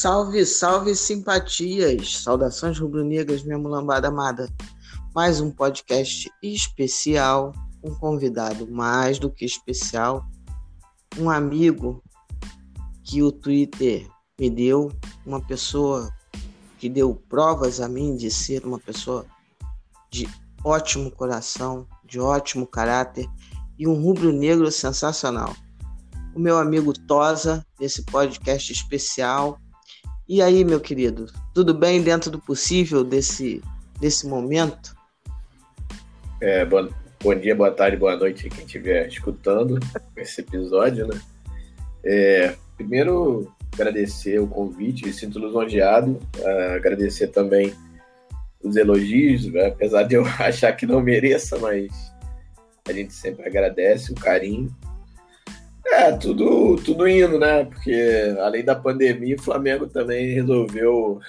Salve, salve simpatias! Saudações rubro-negras, minha mulambada amada. Mais um podcast especial, um convidado mais do que especial, um amigo que o Twitter me deu, uma pessoa que deu provas a mim de ser uma pessoa de ótimo coração, de ótimo caráter e um rubro-negro sensacional. O meu amigo Tosa, desse podcast especial, e aí, meu querido, tudo bem dentro do possível desse, desse momento? É, bom, bom dia, boa tarde, boa noite quem estiver escutando esse episódio, né? É, primeiro, agradecer o convite, me sinto lisonjeado, uh, agradecer também os elogios, né? apesar de eu achar que não mereça, mas a gente sempre agradece o carinho. É, tudo, tudo indo, né? Porque além da pandemia, o Flamengo também resolveu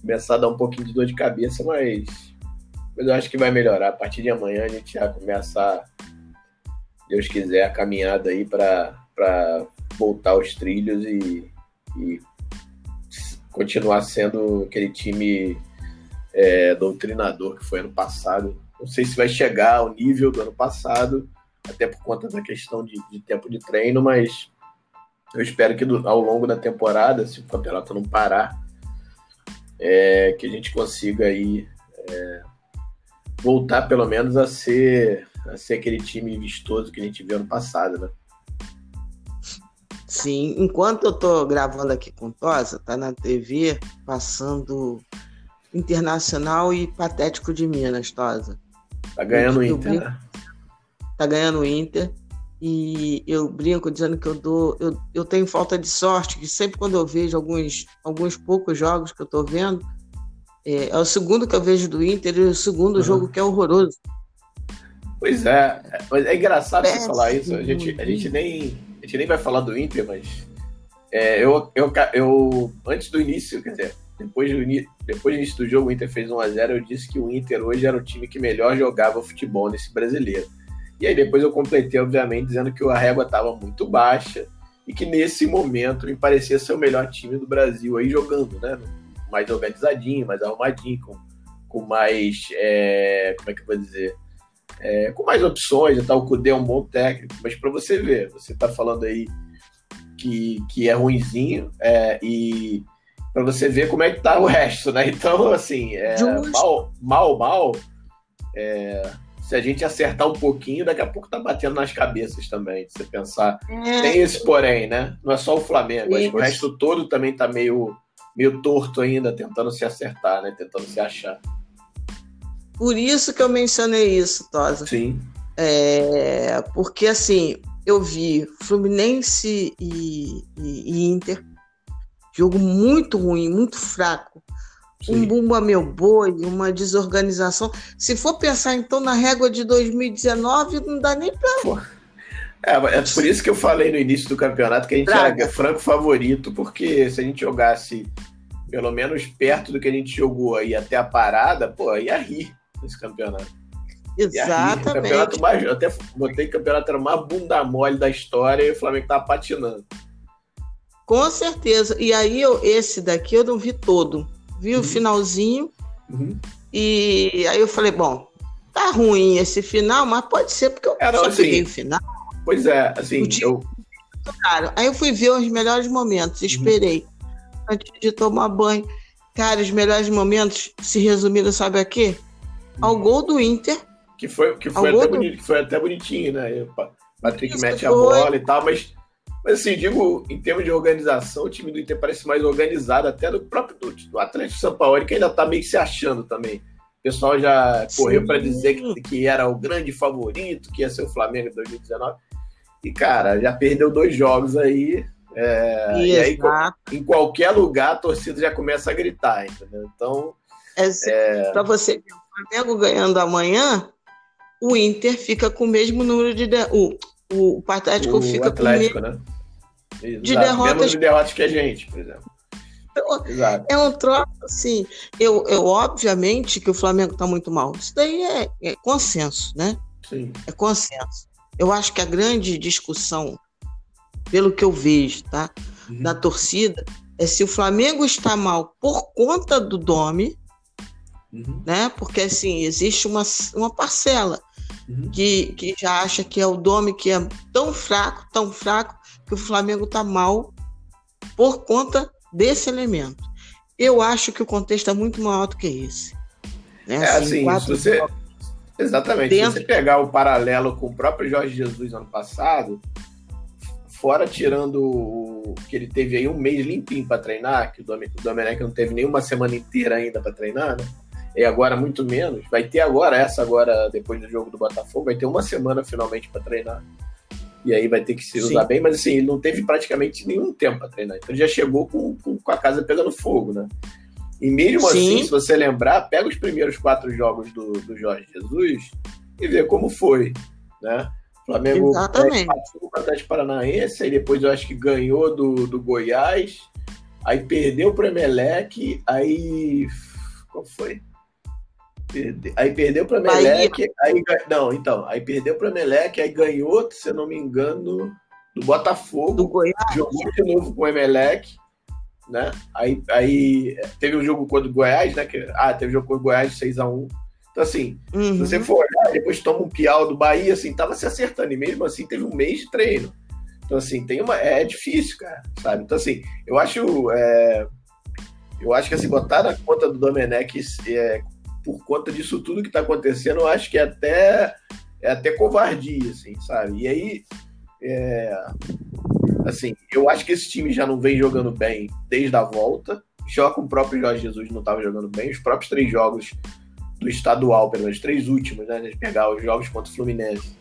começar a dar um pouquinho de dor de cabeça, mas, mas eu acho que vai melhorar. A partir de amanhã a gente já começa, Deus quiser, a caminhada aí para voltar aos trilhos e, e continuar sendo aquele time é, doutrinador que foi ano passado. Não sei se vai chegar ao nível do ano passado, até por conta da questão de, de tempo de treino, mas eu espero que do, ao longo da temporada, se o campeonato não parar, é, que a gente consiga aí é, voltar pelo menos a ser, a ser aquele time vistoso que a gente viu ano passado, né? Sim, enquanto eu tô gravando aqui com Tosa, tá na TV passando Internacional e Patético de Minas, Tosa. Tá ganhando o Inter, né? Tá ganhando o Inter. E eu brinco dizendo que eu dou. Eu, eu tenho falta de sorte, que sempre quando eu vejo alguns, alguns poucos jogos que eu tô vendo, é, é o segundo que eu vejo do Inter e o segundo uhum. jogo que é horroroso. Pois é, mas é engraçado você falar isso. A gente, a, gente nem, a gente nem vai falar do Inter, mas é, eu, eu, eu, antes do início, quer dizer, depois do, depois do início do jogo, o Inter fez 1x0. Eu disse que o Inter hoje era o time que melhor jogava futebol nesse brasileiro. E aí depois eu completei, obviamente, dizendo que a régua estava muito baixa e que nesse momento me parecia ser o melhor time do Brasil aí jogando, né? Mais organizadinho, mais arrumadinho, com, com mais. É, como é que eu vou dizer? É, com mais opções tal. O Cudê é um bom técnico, mas para você ver, você está falando aí que, que é ruinzinho é, e para você ver como é que tá o resto, né? Então, assim, é, mal, mal, mal. É, se a gente acertar um pouquinho, daqui a pouco tá batendo nas cabeças também. Se você pensar. É. Tem esse porém, né? Não é só o Flamengo. Acho que o resto todo também tá meio, meio torto ainda, tentando se acertar, né? Tentando se achar. Por isso que eu mencionei isso, Tosa. Sim. É, porque assim, eu vi Fluminense e, e, e Inter. Jogo muito ruim, muito fraco. Sim. um bumba meu boi, uma desorganização. Se for pensar então na régua de 2019, não dá nem para. É, é por isso que eu falei no início do campeonato que a gente Traga. era franco favorito, porque se a gente jogasse pelo menos perto do que a gente jogou aí até a parada, pô, ia rir nesse campeonato. Exatamente. Campeonato mais, eu até botei que o campeonato era mais bunda mole da história e o Flamengo tava patinando. Com certeza. E aí, eu, esse daqui eu não vi todo vi o uhum. finalzinho. Uhum. E aí eu falei, bom, tá ruim esse final, mas pode ser porque eu Era, só assim, peguei o final. Pois é, assim, eu... Cara, aí eu fui ver os melhores momentos, uhum. esperei. Uhum. Antes de tomar banho. Cara, os melhores momentos se resumiram, sabe a quê? Ao uhum. gol do Inter. Que foi, que foi, até, bonito, que foi até bonitinho, né? O Patrick Isso mete a bola e tal, mas mas assim, digo, em termos de organização, o time do Inter parece mais organizado até do próprio do, do Atlético São Paulo, que ainda tá meio que se achando também. O pessoal já correu para dizer que, que era o grande favorito, que ia ser o Flamengo em 2019. E, cara, já perdeu dois jogos aí. É, e aí, em qualquer lugar, a torcida já começa a gritar, entendeu? Então. É, é... Para você ver, o Flamengo ganhando amanhã, o Inter fica com o mesmo número de. O, o Atlético o fica Atlético, com né? De derrotas. Menos de derrotas que a gente, por exemplo. Então, é um troço, assim. Eu, eu, obviamente, que o Flamengo está muito mal. Isso daí é, é, consenso, né? Sim. É consenso. Eu acho que a grande discussão, pelo que eu vejo, tá? Uhum. Da torcida, é se o Flamengo está mal por conta do Domi, uhum. né? Porque assim, existe uma, uma parcela uhum. que, que já acha que é o Domi que é tão fraco, tão fraco, que o Flamengo está mal por conta desse elemento. Eu acho que o contexto é muito maior do que esse. Né? É assim, assim se você... Exatamente. Dentro... Se você pegar o paralelo com o próprio Jorge Jesus ano passado, fora tirando o que ele teve aí um mês limpinho para treinar, que o Domenech não teve nenhuma semana inteira ainda para treinar, né? E agora muito menos. Vai ter agora, essa agora, depois do jogo do Botafogo, vai ter uma semana finalmente para treinar. E aí vai ter que se usar Sim. bem, mas assim, ele não teve praticamente nenhum tempo para treinar. Então ele já chegou com, com, com, a casa pegando fogo, né? E mesmo Sim. assim, se você lembrar, pega os primeiros quatro jogos do, do Jorge Jesus e vê como foi, né? Flamengo passou o Atlético Paranaense, aí depois eu acho que ganhou do, do Goiás, aí perdeu para o Emelec, aí. Qual foi? Aí perdeu para o Emelec, aí. Não, então, aí perdeu para Emelec, aí ganhou, se eu não me engano, do Botafogo. Do Goiás. Jogou de novo com o Emelec, né? Aí, aí teve um jogo contra o Goiás, né? Que, ah, teve um jogo contra o Goiás 6x1. Então, assim, uhum. se você for olhar, depois toma um piau do Bahia, assim, tava se acertando. E mesmo assim, teve um mês de treino. Então, assim, tem uma. É difícil, cara, sabe? Então, assim, eu acho. É, eu acho que, assim, botar na conta do Domenech é, por conta disso tudo que tá acontecendo, eu acho que é até. É até covardia, assim, sabe? E aí. É, assim, eu acho que esse time já não vem jogando bem desde a volta. Já com o próprio Jorge Jesus não estava jogando bem. Os próprios três jogos do estadual, pelo menos três últimos, né? De pegar os jogos contra o Fluminense.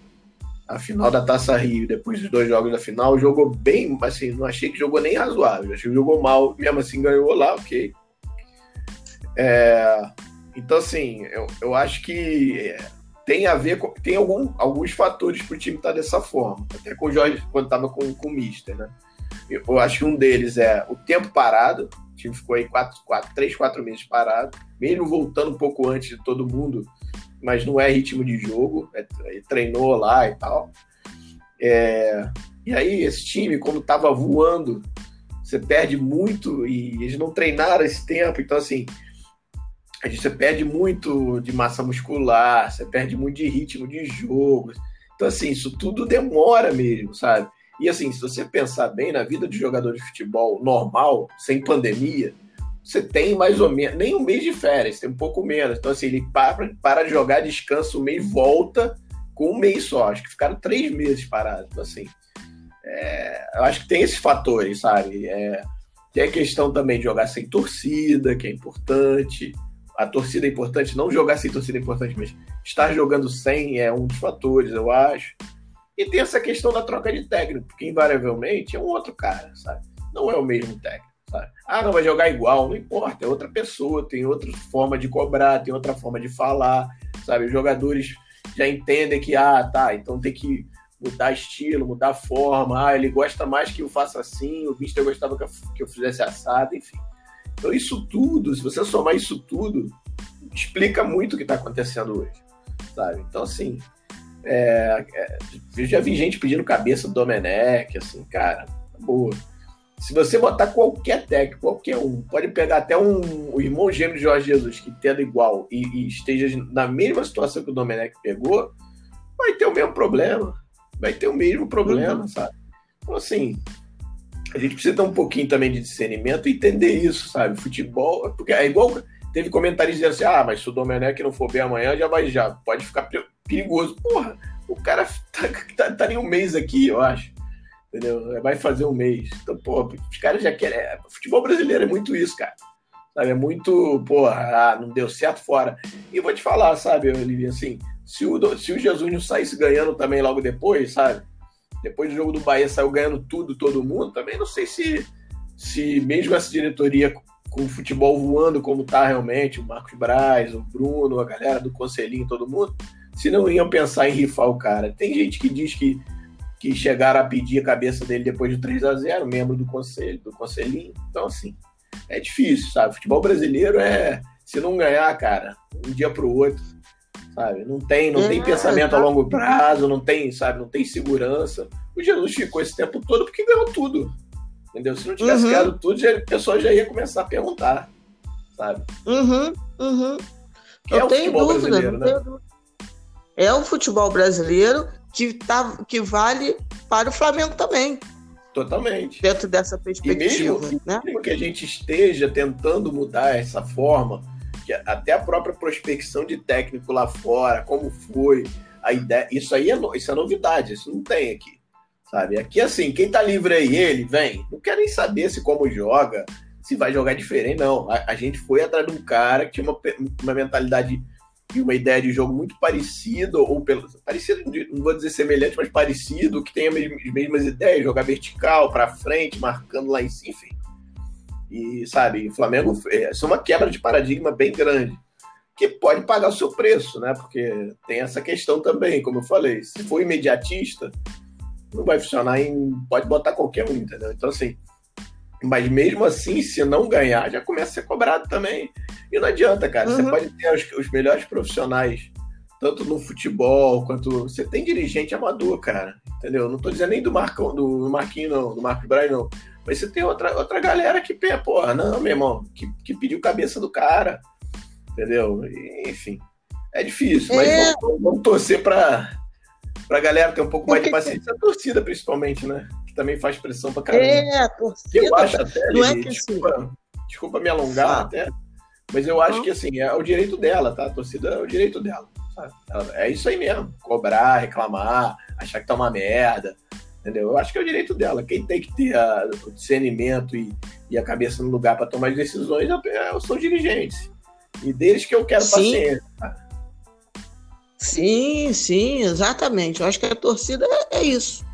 A final da Taça Rio, depois dos dois jogos da final, jogou bem, assim, não achei que jogou nem razoável, achei que jogou mal, mesmo assim ganhou lá, ok. É, então, assim, eu, eu acho que é, tem a ver com. Tem algum, alguns fatores para o time estar tá dessa forma. Até com o Jorge, quando estava com, com o Mister, né? Eu, eu, acho que um deles é o tempo parado. O time ficou aí quatro, quatro, três, quatro meses parado mesmo voltando um pouco antes de todo mundo, mas não é ritmo de jogo, é, treinou lá e tal. É, e aí, esse time, como estava voando, você perde muito e eles não treinaram esse tempo, então assim, você perde muito de massa muscular, você perde muito de ritmo de jogo. Então, assim, isso tudo demora mesmo, sabe? E assim, se você pensar bem na vida de jogador de futebol normal, sem pandemia, você tem mais ou menos, nem um mês de férias, tem um pouco menos. Então, assim, ele para, para de jogar, descansa um mês, volta com um mês só. Acho que ficaram três meses parados. Então, assim, é, eu acho que tem esses fatores, sabe? É, tem a questão também de jogar sem torcida, que é importante. A torcida é importante, não jogar sem torcida é importante, mas estar jogando sem é um dos fatores, eu acho. E tem essa questão da troca de técnico, porque invariavelmente é um outro cara, sabe? Não é o mesmo técnico. Sabe? Ah, não vai jogar igual, não importa, é outra pessoa, tem outra forma de cobrar, tem outra forma de falar, sabe? Os jogadores já entendem que, ah, tá, então tem que mudar estilo, mudar forma, ah, ele gosta mais que eu faça assim, o Mister gostava que eu, fizesse assado, enfim. Então, isso tudo, se você somar isso tudo, explica muito o que está acontecendo hoje, sabe? Então, assim, é, é, eu já vi gente pedindo cabeça do Domenech, assim, cara, boa se você botar qualquer técnico, qualquer um, pode pegar até um, o irmão gêmeo de Jorge Jesus, que tendo igual e, e, esteja na mesma situação que o Domenech pegou, vai ter o mesmo problema. Vai ter o mesmo problema, uhum. sabe? Então, assim, a gente precisa ter um pouquinho também de discernimento e entender isso, sabe? Futebol, porque é igual. Teve comentários dizendo assim: ah, mas se o Domenech não for bem amanhã, já vai já. Pode ficar perigoso. Porra, o cara tá, tá, tá nem um mês aqui, eu acho entendeu? Vai fazer um mês. Então, pô, os caras já querem. É, futebol brasileiro é muito isso, cara. Sabe? É muito, pô, ah, não deu certo fora. E vou te falar, sabe, Olivia, assim, se o, se o Jesus não saísse ganhando também logo depois, sabe? Depois do jogo do Bahia saiu ganhando tudo, todo mundo, também não sei se, se mesmo essa diretoria com o futebol voando como tá realmente, o Marcos Braz, o Bruno, a galera do Conselhinho, todo mundo, se não iam pensar em rifar o cara. Tem gente que diz que que chegaram a pedir a cabeça dele depois de 3 a 0 membro do conselho, do conselhinho. Então, assim, é difícil, sabe? Futebol brasileiro é, se não ganhar, cara, um dia pro outro, sabe? Não tem, não tem é, pensamento a longo prazo, não tem, sabe? Não tem segurança. O Jesus ficou esse tempo todo porque ganhou tudo. Entendeu? Se não tivesse uhum. criado tudo, já, a pessoa já ia começar a perguntar, sabe? Uhum, uhum. Que é o futebol dúvida, brasileiro, né? É o futebol brasileiro que, tá, que vale para o Flamengo também. Totalmente. Dentro dessa perspectiva. E mesmo, né? mesmo que a gente esteja tentando mudar essa forma, que até a própria prospecção de técnico lá fora, como foi, a ideia, isso aí é, isso é novidade, isso não tem aqui. Sabe? Aqui, assim, quem tá livre aí, ele vem. Não quer nem saber se como joga, se vai jogar diferente, não. A, a gente foi atrás de um cara que tinha uma, uma mentalidade e uma ideia de jogo muito parecida, ou pelo, parecido, não vou dizer semelhante, mas parecido, que tem as mesmas, as mesmas ideias, jogar vertical, para frente, marcando lá em cima, enfim. E, sabe, o Flamengo, isso é uma quebra de paradigma bem grande, que pode pagar o seu preço, né? Porque tem essa questão também, como eu falei, se for imediatista, não vai funcionar em. Pode botar qualquer um, entendeu? Então, assim, mas mesmo assim, se não ganhar, já começa a ser cobrado também. E não adianta, cara. Uhum. Você pode ter os, os, melhores profissionais, tanto no futebol quanto. Você tem dirigente amador, cara. Entendeu? Não tô dizendo nem do Marcão, do Marquinho, não, do Marcos Braz, não. Mas você tem outra, outra galera que, porra, não, meu irmão, que, que pediu cabeça do cara. Entendeu? Enfim. É difícil, mas é... Vamos, vamos, torcer pra, pra galera ter um pouco mais de paciência. A torcida, principalmente, né? também faz pressão pra caramba. É, a torcida. Eu acho até, não é que desculpa, assim... desculpa me alongar até, mas eu acho que assim, é o direito dela, tá? A torcida é o direito dela. É isso aí mesmo. Cobrar, reclamar, achar que tá uma merda. Entendeu? Eu acho que é o direito dela. Quem tem que ter a, o discernimento e, e a cabeça no lugar para tomar as decisões são os dirigentes. E deles que eu quero sim. paciência. Sim, sim, exatamente. Eu acho que a torcida é, é isso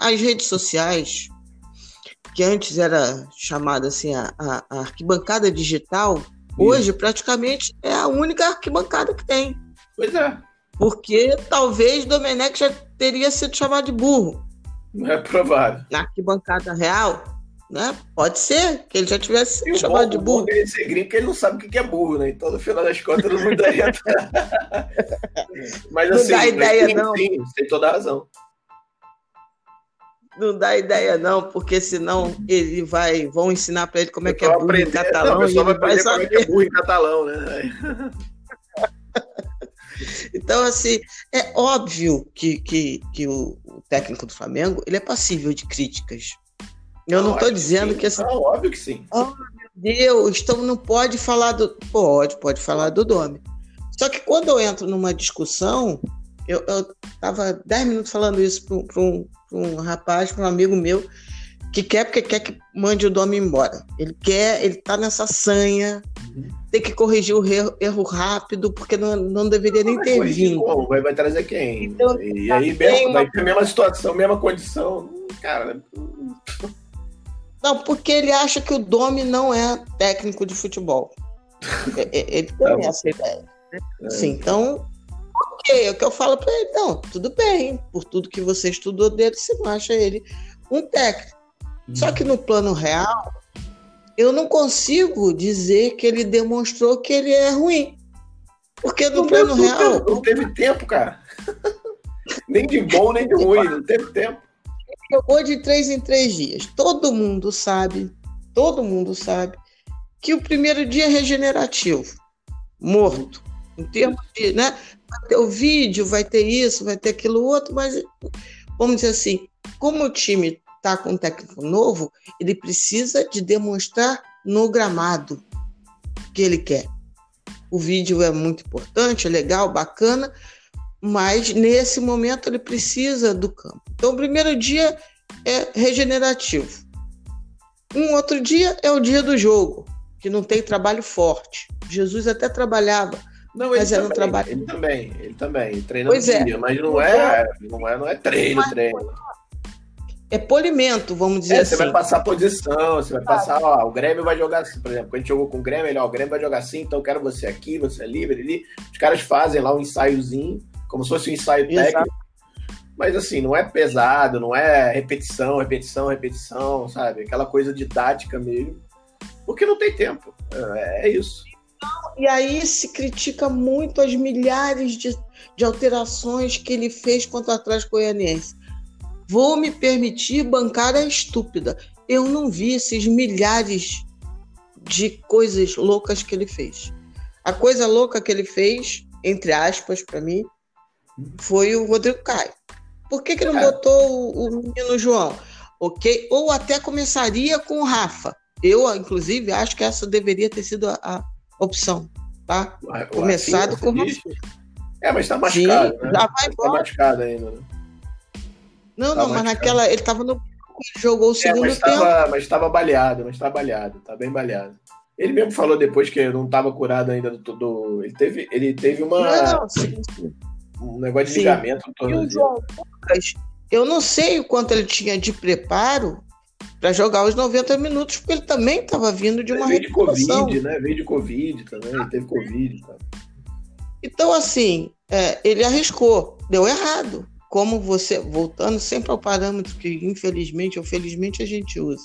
as redes sociais, que antes era chamada assim a, a, a arquibancada digital, hoje praticamente é a única arquibancada que tem. Pois é. Porque talvez Domenech já teria sido chamado de burro. Não é provável. Na arquibancada real, né? Pode ser que ele já tivesse sido chamado de burro. Ele ser gringo, porque ele não sabe o que é burro, né? Então, no final das contas, não mudaria. mas assim, não dá ideia, sim, não. Sim, tem toda a razão não dá ideia não, porque senão ele vai, vão ensinar para ele como é que é burro aprender, em catalão não, e ele vai saber. Como é, é burro em catalão, né? então assim, é óbvio que, que, que o, o, técnico do Flamengo, ele é passível de críticas. Eu não estou dizendo que, que assim, não, óbvio que sim. Oh, meu Deus, então não pode falar do pode, pode falar do nome. Só que quando eu entro numa discussão, eu, eu tava 10 minutos falando isso para um, um rapaz, para um amigo meu, que quer porque quer que mande o Dome embora. Ele quer, ele tá nessa sanha, uhum. Tem que corrigir o erro, erro, rápido, porque não, não deveria nem ter vindo. Vai, vai trazer quem? Então, e tá aí mesmo, vai ter a mesma situação, mesma condição. Cara. Não, porque ele acha que o Domi não é técnico de futebol. ele tem tá essa ideia. É. Sim, então ok, é o que eu falo para ele, não, tudo bem, por tudo que você estudou dele, você não acha ele um técnico. Só que no plano real, eu não consigo dizer que ele demonstrou que ele é ruim. Porque no não plano real. Não teve tempo, cara. nem de bom, nem de ruim, não teve tempo. Ele jogou de três em três dias. Todo mundo sabe, todo mundo sabe, que o primeiro dia é regenerativo, morto. Em termos de, né? vai ter o vídeo, vai ter isso, vai ter aquilo outro, mas vamos dizer assim, como o time está com um técnico novo, ele precisa de demonstrar no gramado que ele quer. O vídeo é muito importante, é legal, bacana, mas nesse momento ele precisa do campo. Então, o primeiro dia é regenerativo. Um outro dia é o dia do jogo, que não tem trabalho forte. Jesus até trabalhava não, ele mas também, era um trabalho. Ele também, ele também. Treina pois é. dia, mas não é, não é, não é treino, mas, treino. É polimento, vamos dizer é, assim. Você vai passar posição, você vai passar, ó, o Grêmio vai jogar assim, por exemplo, quando a gente jogou com o Grêmio, ele, ó, o Grêmio vai jogar assim, então eu quero você aqui, você ali, ali. Os caras fazem lá um ensaiozinho, como se fosse um ensaio Exato. técnico. Mas assim, não é pesado, não é repetição, repetição, repetição, sabe? Aquela coisa didática mesmo. Porque não tem tempo. É, é isso. E aí se critica muito as milhares de, de alterações que ele fez contra o Atlético Goianiense. Vou me permitir bancar a estúpida. Eu não vi esses milhares de coisas loucas que ele fez. A coisa louca que ele fez, entre aspas, para mim, foi o Rodrigo Caio. Por que, que não é. botou o, o menino João? Ok? Ou até começaria com o Rafa. Eu, inclusive, acho que essa deveria ter sido a, a opção. Tá? Começado com o Rafa. É, mas tá machucado. Sim, né? Já vai tá machucado ainda, né? Não, tá não, mas naquela. Ele tava no. Jogou o é, segundo é, mas tempo. Tava, mas estava baleado, mas tá baleado, tá bem baleado. Ele mesmo falou depois que não estava curado ainda do, do. Ele teve, ele teve uma. Não, sim, sim. Um negócio de sim. ligamento no João Lucas, eu não sei o quanto ele tinha de preparo para jogar os 90 minutos, porque ele também estava vindo de uma ele veio de Covid, né? Veio de Covid também, ele teve Covid. Tá? Então, assim, é, ele arriscou, deu errado como você, voltando sempre ao parâmetro que infelizmente ou felizmente a gente usa.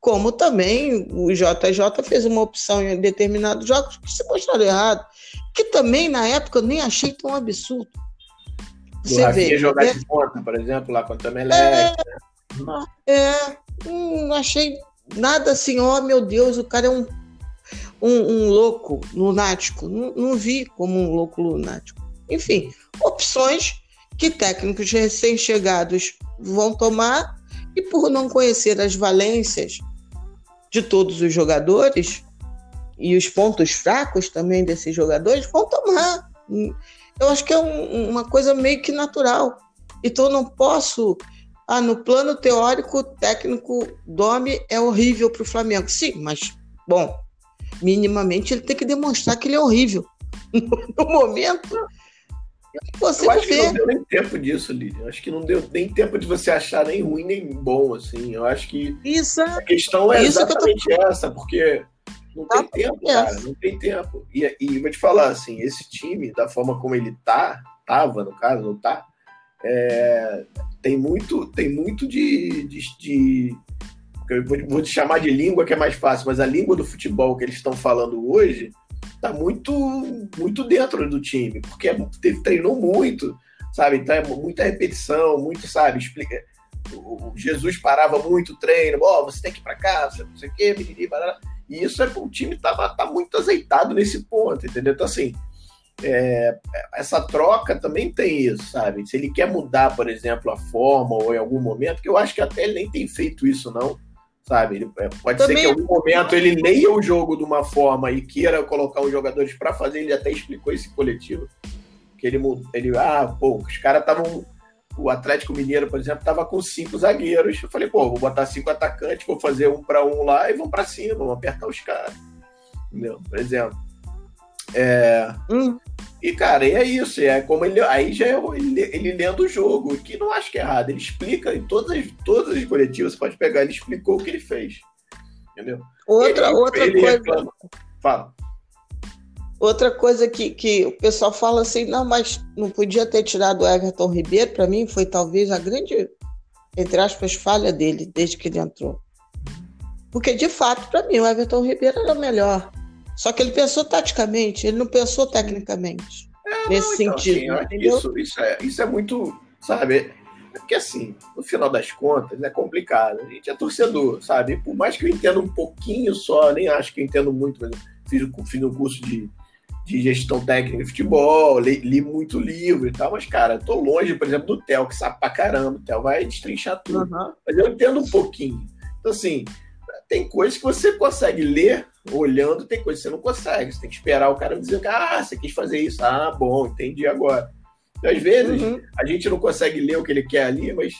Como também o JJ fez uma opção em determinados jogos que se mostraram errado, que também na época eu nem achei tão absurdo. Você vê, jogar é, de ponta, por exemplo, lá contra o Melec. É, né? é hum, não achei nada assim, ó oh, meu Deus, o cara é um, um, um louco lunático. Não, não vi como um louco lunático. Enfim, opções que técnicos recém-chegados vão tomar e por não conhecer as valências de todos os jogadores e os pontos fracos também desses jogadores, vão tomar. Eu acho que é um, uma coisa meio que natural. Então não posso. Ah, no plano teórico, o técnico Domi é horrível para o Flamengo. Sim, mas, bom, minimamente ele tem que demonstrar que ele é horrível. No momento, você eu acho que não deu nem tempo disso, Lídia. Acho que não deu nem tempo de você achar nem ruim nem bom, assim. Eu acho que isso, a questão é exatamente que tô... essa, porque não tem tempo, cara, não tem tempo. E, e vou te falar, assim, esse time, da forma como ele tá, tava, no caso, não tá, é, tem muito, tem muito de, de, de eu vou, vou te chamar de língua que é mais fácil, mas a língua do futebol que eles estão falando hoje tá muito muito dentro do time, porque teve, treinou muito, sabe? Então é muita repetição, muito, sabe? Explica. O Jesus parava muito o treino, ó, oh, você tem que ir para cá, não sei o quê, e isso é o time tá, tá muito azeitado nesse ponto, entendeu? Então, assim, é, essa troca também tem isso, sabe? Se ele quer mudar, por exemplo, a forma ou em algum momento, que eu acho que até ele nem tem feito isso, não sabe? Ele, é, pode Também... ser que em algum momento ele leia o jogo de uma forma e queira colocar os jogadores para fazer. Ele até explicou esse coletivo que ele ele ah pô os caras estavam o Atlético Mineiro por exemplo estava com cinco zagueiros. Eu falei pô vou botar cinco atacantes, vou fazer um para um lá e vão para cima, vão apertar os caras, entendeu? Por exemplo. É, hum. E, cara, é isso. É como ele. Aí já é ele, ele lendo o jogo, que não acho que é errado. Ele explica em todas as, todas as coletivas, você pode pegar, ele explicou o que ele fez. Entendeu? Outra, ele, outra ele coisa. Reclama. Fala. Outra coisa que, que o pessoal fala assim, não, mas não podia ter tirado o Everton Ribeiro, para mim foi talvez a grande, entre aspas, falha dele desde que ele entrou. Porque, de fato, para mim, o Everton Ribeiro era melhor. Só que ele pensou taticamente, ele não pensou tecnicamente. É, nesse não, então, sentido. Assim, isso, isso, é, isso é muito, sabe? É porque assim, no final das contas, é complicado. A gente é torcedor, sabe? Por mais que eu entenda um pouquinho só, nem acho que eu entendo muito, mas fiz, fiz um curso de, de gestão técnica de futebol, li, li, muito livro e tal, mas, cara, tô longe, por exemplo, do Theo, que sabe pra caramba. O Theo vai destrinchar tudo. Uhum. Mas eu entendo um pouquinho. Então, assim, tem coisas que você consegue ler olhando, tem coisas que você não consegue. Você tem que esperar o cara dizer, ah, você quis fazer isso. Ah, bom, entendi agora. Então, às vezes, uhum. a gente não consegue ler o que ele quer ali, mas,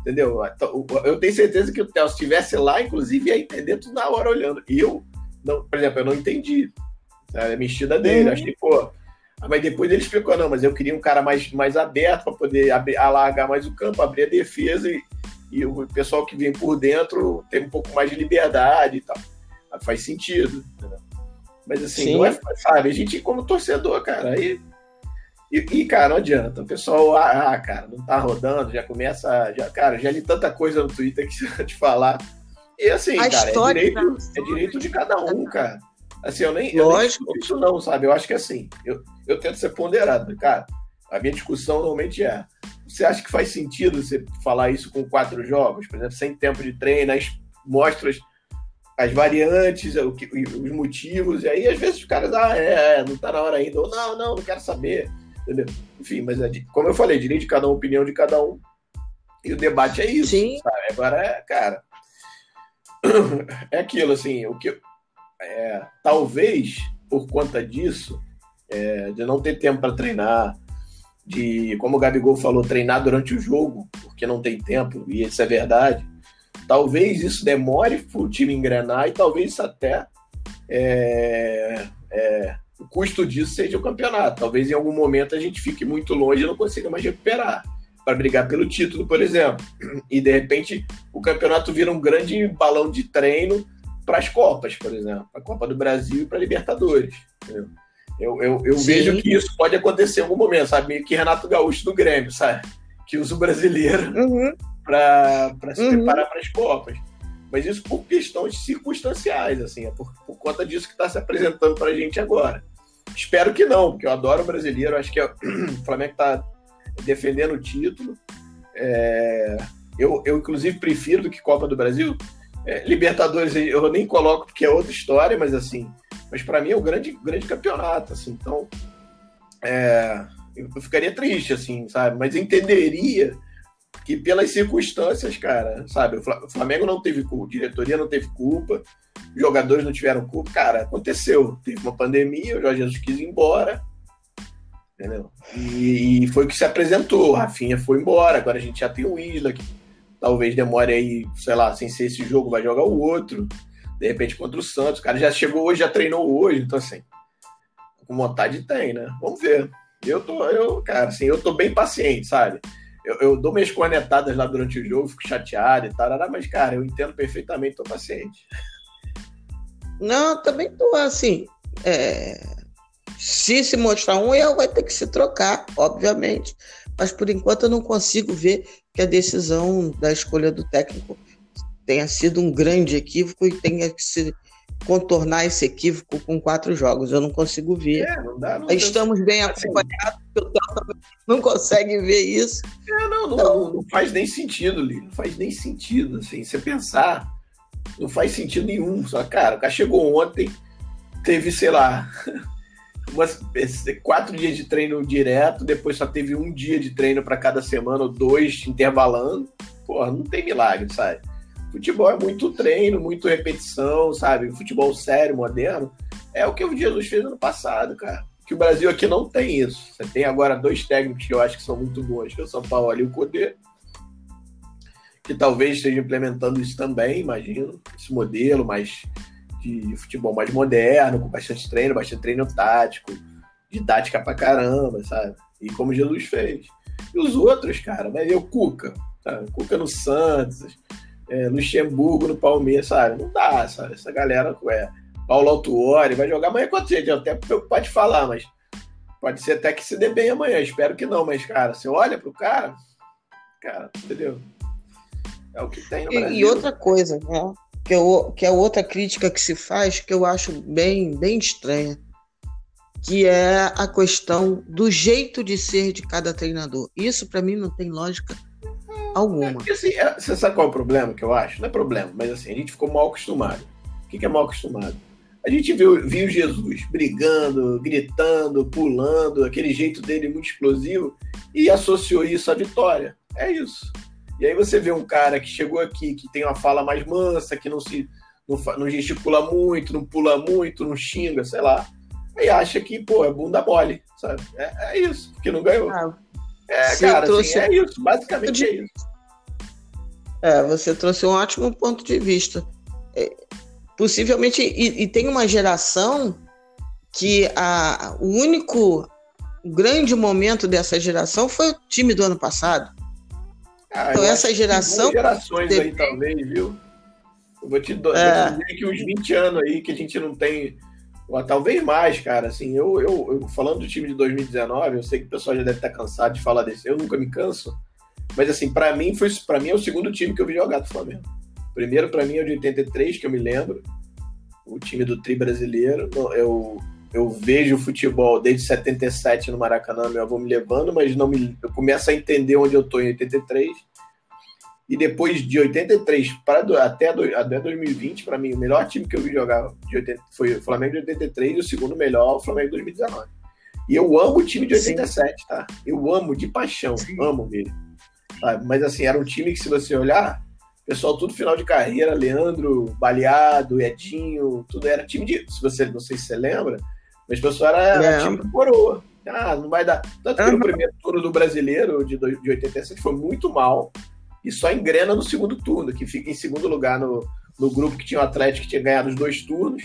entendeu? Eu tenho certeza que o Theo, se estivesse lá, inclusive, ia entender tudo na hora olhando. E eu, não, por exemplo, eu não entendi a mexida dele. Uhum. Achei, pô. Mas depois ele explicou, não, mas eu queria um cara mais, mais aberto para poder abrir, alargar mais o campo, abrir a defesa e, e o pessoal que vem por dentro tem um pouco mais de liberdade e tal faz sentido. Entendeu? Mas assim, Sim. não é, sabe, a gente como torcedor, cara, aí. E, e, cara, não adianta. O pessoal, ah, ah, cara, não tá rodando, já começa. Já, cara, já li tanta coisa no Twitter que te falar. E assim, a cara, é direito, é direito de cada um, cara. Assim, eu nem, Lógico. eu nem isso não, sabe? Eu acho que assim, eu, eu tento ser ponderado, cara. A minha discussão normalmente é você acha que faz sentido você falar isso com quatro jogos, por exemplo, sem tempo de treino, as mostras as variantes, os motivos, e aí às vezes os caras, ah, é, é, não tá na hora ainda, ou não, não, não quero saber, entendeu? Enfim, mas é como eu falei, direito de cada um, opinião de cada um, e o debate é isso, Sim. sabe? Agora é, cara, é aquilo, assim, o que, é, talvez por conta disso, é, de não ter tempo para treinar, de, como o Gabigol falou, treinar durante o jogo, porque não tem tempo, e isso é verdade, Talvez isso demore para o time engrenar e talvez até é, é, o custo disso seja o campeonato. Talvez em algum momento a gente fique muito longe e não consiga mais recuperar para brigar pelo título, por exemplo. E de repente o campeonato vira um grande balão de treino para as Copas, por exemplo, a Copa do Brasil e para Libertadores. Entendeu? Eu, eu, eu vejo que isso pode acontecer em algum momento, sabe? Meio que Renato Gaúcho do Grêmio, sabe? Que usa o brasileiro uhum para se uhum. preparar para as Copas. Mas isso por questões circunstanciais, assim, é por, por conta disso que está se apresentando para a gente agora. Espero que não, porque eu adoro o brasileiro, acho que é, o Flamengo está defendendo o título. É, eu, eu, inclusive, prefiro do que Copa do Brasil. É, Libertadores eu nem coloco porque é outra história, mas assim, mas para mim é o grande, grande campeonato, assim, então é, eu ficaria triste, assim, sabe? Mas entenderia que pelas circunstâncias, cara, sabe? O Flamengo não teve culpa, a diretoria não teve culpa, os jogadores não tiveram culpa. Cara, aconteceu. Teve uma pandemia, o Jorge Jesus quis ir embora. Entendeu? E, e foi o que se apresentou. O Rafinha foi embora. Agora a gente já tem o Isla, que talvez demore aí, sei lá, sem ser esse jogo, vai jogar o outro. De repente contra o Santos. O cara já chegou hoje, já treinou hoje. Então, assim, com vontade tem, né? Vamos ver. Eu tô, eu, cara, assim, eu tô bem paciente, sabe? eu, eu, dou minhas cornetadas lá durante o jogo, fico chateado e tal, mas, cara, eu entendo perfeitamente, tô paciente. Não, também tô assim. É... Se se mostrar um erro, vai ter que se trocar, obviamente. Mas por enquanto eu não consigo ver que a decisão da escolha do técnico tenha sido um grande equívoco e tenha que se contornar esse equívoco com quatro jogos. Eu não consigo ver. É, não dá, não Estamos bem assim, acompanhados, não consegue ver isso. É, não, não, então, não, faz nem sentido, Li. Não faz nem sentido, assim. Você pensar, não faz sentido nenhum. Só, cara, o cara chegou ontem, teve, sei lá, umas, quatro dias de treino direto, depois só teve um dia de treino para cada semana, ou dois intervalando. Porra, não tem milagre, sabe? Futebol é muito treino, muito repetição, sabe? Futebol sério, moderno. É o que o Jesus fez ano passado, cara. Que o Brasil aqui não tem isso. Você tem agora dois técnicos que eu acho que são muito bons, que é o São Paulo e o Codê, que talvez esteja implementando isso também, imagino, esse modelo mais de futebol mais moderno, com bastante treino, bastante treino tático, didática pra caramba, sabe? E como Jesus fez. E os outros, cara, né? o Cuca, sabe? Cuca no Santos, é, Luxemburgo no Palmeiras, sabe? Não dá, sabe? Essa galera, é, Paulo Autuori, vai jogar amanhã contra gente, até pode falar, mas pode ser até que se dê bem amanhã, espero que não, mas, cara, você olha pro cara, cara, entendeu? É o que tem no Brasil. E, outra coisa, né? Que, eu, que é outra crítica que se faz, que eu acho bem, bem estranha, que é a questão do jeito de ser de cada treinador. Isso, para mim, não tem lógica alguma. É, assim, é, você sabe qual é o problema que eu acho? Não é problema, mas assim, a gente ficou mal acostumado. O que, que é mal acostumado? A gente viu, viu Jesus brigando, gritando, pulando, aquele jeito dele muito explosivo, e associou isso à vitória. É isso. E aí você vê um cara que chegou aqui, que tem uma fala mais mansa, que não se não, não gesticula muito, não pula muito, não xinga, sei lá. Aí acha que, pô, é bunda mole, sabe? É, é isso, porque não ganhou. Ah, é, você cara, assim, trouxe... assim, é isso, basicamente é isso. É, você trouxe um ótimo ponto de vista. É, possivelmente, e, e, tem uma geração que a, o único grande momento dessa geração foi o time do ano passado. Ah, então, essa geração. gerações teve... aí, talvez, viu? Eu vou te, do... é... vou te dizer que uns 20 anos aí que a gente não tem talvez mais, cara. Assim, eu, eu, eu, falando do time de 2019, eu sei que o pessoal já deve estar cansado de falar desse. Eu nunca me canso. Mas assim, para mim foi para mim é o segundo time que eu vi jogar do Flamengo. Primeiro para mim é o de 83, que eu me lembro. O time do tri brasileiro, eu eu vejo futebol desde 77 no Maracanã, meu avô me levando, mas não me, eu começo a entender onde eu tô em 83. E depois de 83 para até, até 2020, para mim, o melhor time que eu vi jogar de 80, foi o Flamengo de 83 e o segundo melhor, o Flamengo de 2019. E eu amo o time de 87, Sim. tá? Eu amo de paixão, Sim. amo mesmo. Mas assim, era um time que, se você olhar, pessoal tudo final de carreira, Leandro, Baleado, Edinho, tudo era time de. Se você não sei se você lembra, mas o pessoal era, era time de coroa. Ah, não vai dar. Tanto que no primeiro turno do brasileiro de, de 87 foi muito mal. E só engrena no segundo turno, que fica em segundo lugar no, no grupo que tinha o Atlético que tinha ganhado os dois turnos.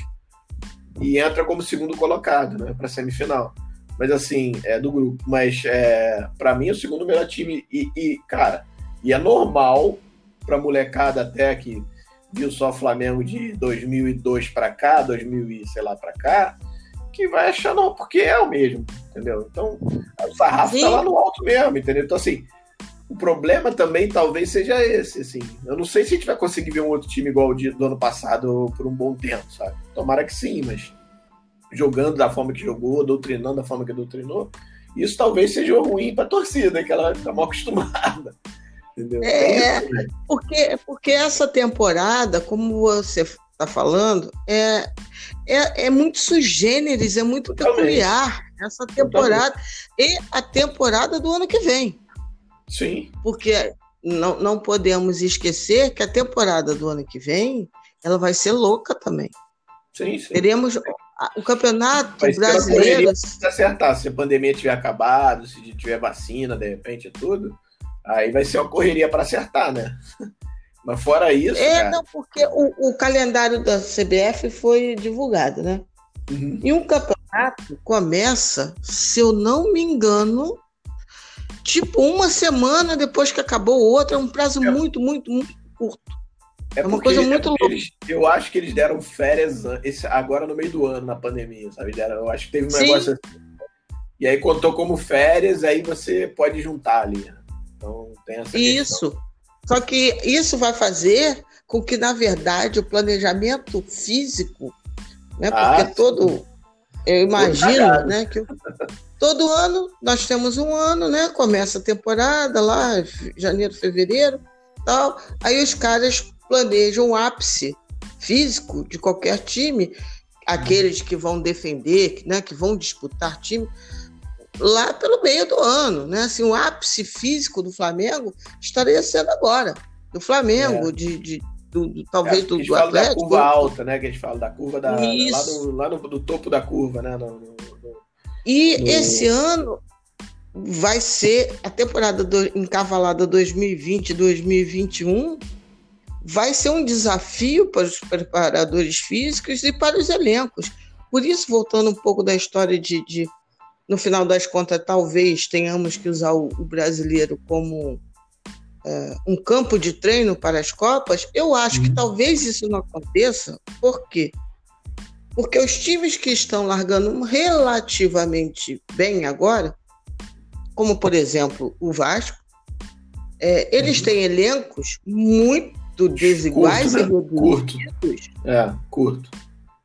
E entra como segundo colocado, né? Pra semifinal. Mas assim, é do grupo. Mas é, para mim é o segundo melhor time. E, e cara, e é normal pra molecada até que viu só Flamengo de 2002 para cá, 2000 e sei lá para cá, que vai achar não, porque é o mesmo, entendeu? Então, o sarrafo Sim. tá lá no alto mesmo, entendeu? Então, assim, o problema também talvez seja esse, assim. Eu não sei se a gente vai conseguir ver um outro time igual o do ano passado por um bom tempo, sabe? Tomara que sim, mas jogando da forma que jogou, doutrinando da forma que doutrinou, isso talvez seja ruim para a torcida, que ela está mal acostumada. Entendeu? É, é né? porque, porque essa temporada, como você está falando, é, é, é muito sugêneres, é muito peculiar essa temporada e a temporada do ano que vem. Sim. Porque não, não podemos esquecer que a temporada do ano que vem ela vai ser louca também. Sim, sim. Teremos o campeonato vai brasileiro. Se acertar, se a pandemia tiver acabado, se tiver vacina, de repente, tudo Aí vai ser uma correria para acertar, né? Mas fora isso. É, cara... não, porque o, o, calendário da CBF foi divulgado, né? Uhum. E um campeonato começa, se eu não me engano, tipo uma semana depois que acabou o outro, é um prazo é. muito, muito, muito curto. É, é uma coisa muito é eles, Eu acho que eles deram férias esse, agora no meio do ano, na pandemia, sabe? Deram, eu acho que teve um Sim. negócio assim. E aí contou como férias, aí você pode juntar ali. Né? Então tem essa Isso. Questão. Só que isso vai fazer com que, na verdade, o planejamento físico, né? Porque ah, todo. Eu imagino, né? Que todo ano nós temos um ano, né? Começa a temporada lá, janeiro, fevereiro, tal. Aí os caras planejam o ápice físico de qualquer time, aqueles que vão defender, né? Que vão disputar time lá pelo meio do ano, né? Assim, o ápice físico do Flamengo estaria sendo agora, do Flamengo, é. de, de do, do, talvez do, do Atlético. Da curva alta, né? Que a gente fala da curva da, lá, do, lá no, do topo da curva, né? No, no, e esse ano vai ser a temporada do, encavalada 2020-2021 vai ser um desafio para os preparadores físicos e para os elencos. Por isso, voltando um pouco da história de, de no final das contas, talvez tenhamos que usar o, o brasileiro como um campo de treino para as Copas, eu acho que uhum. talvez isso não aconteça. Por quê? Porque os times que estão largando relativamente bem agora, como por exemplo o Vasco, é, eles uhum. têm elencos muito desiguais curto, né? e. Curto. É, curto.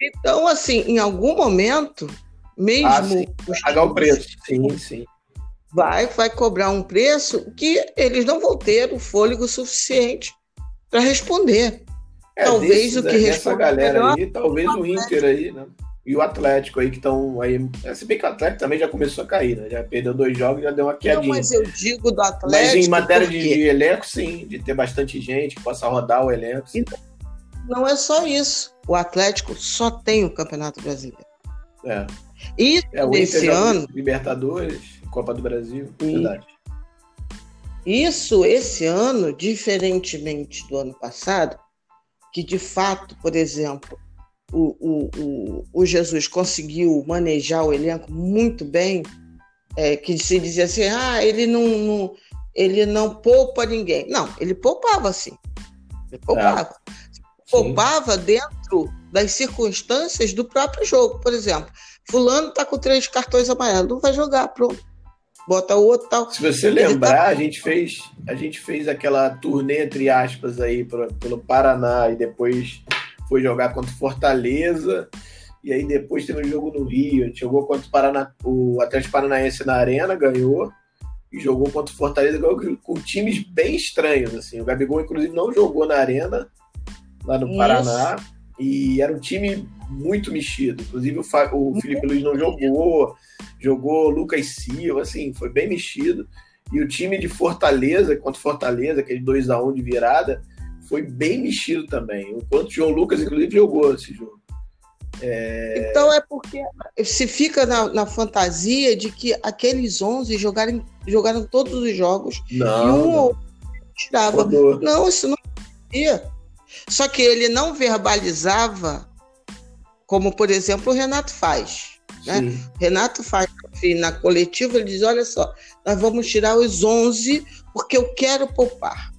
Então, assim, em algum momento, mesmo ah, sim. pagar o preço. Sim, sim. Vai, vai cobrar um preço que eles não vão ter o fôlego suficiente para responder. É, talvez o que né, essa galera melhor, aí, talvez o Inter aí, né? E o Atlético aí que estão aí. É, se bem que o Atlético também já começou a cair, né? Já perdeu dois jogos e já deu uma quedinha. Não, mas eu digo do Atlético. Mas em matéria de, de, elenco, sim, de ter bastante gente que possa rodar o elenco. Então, não é só isso. O Atlético só tem o Campeonato Brasileiro. É. Isso é, o esse ano. Libertadores, Copa do Brasil, verdade. Isso esse ano, diferentemente do ano passado, que de fato, por exemplo, o, o, o, o Jesus conseguiu manejar o elenco muito bem, é, que se dizia assim, ah, ele não, não, ele não poupa ninguém. Não, ele poupava sim. Ele poupava. É. Poupava dentro das circunstâncias do próprio jogo. Por exemplo, Fulano tá com três cartões amarelos, não vai jogar, pronto. Bota o outro tal. Se você tá lembrar, tá... a gente fez a gente fez aquela turnê entre aspas aí pelo Paraná e depois foi jogar contra Fortaleza E aí depois teve um jogo no Rio, a gente jogou contra o, Paraná, o Atlético Paranaense na Arena, ganhou. E jogou contra o Fortaleza, ganhou com times bem estranhos, assim. O Gabigol, inclusive, não jogou na Arena, lá no Isso. Paraná. E era um time muito mexido. Inclusive, o Felipe Luiz não jogou, jogou Lucas Silva, assim, foi bem mexido. E o time de Fortaleza, contra Fortaleza, aquele 2 a 1 de virada, foi bem mexido também. Enquanto o João Lucas, inclusive, jogou esse jogo. É... Então é porque se fica na, na, fantasia de que aqueles 11 jogaram, jogaram todos os jogos não, e um não. tirava. Não, isso não acontecia. Só que ele não verbalizava, como por exemplo o Renato faz. Né? Renato faz na coletiva, ele diz: olha só, nós vamos tirar os 11 porque eu quero poupar.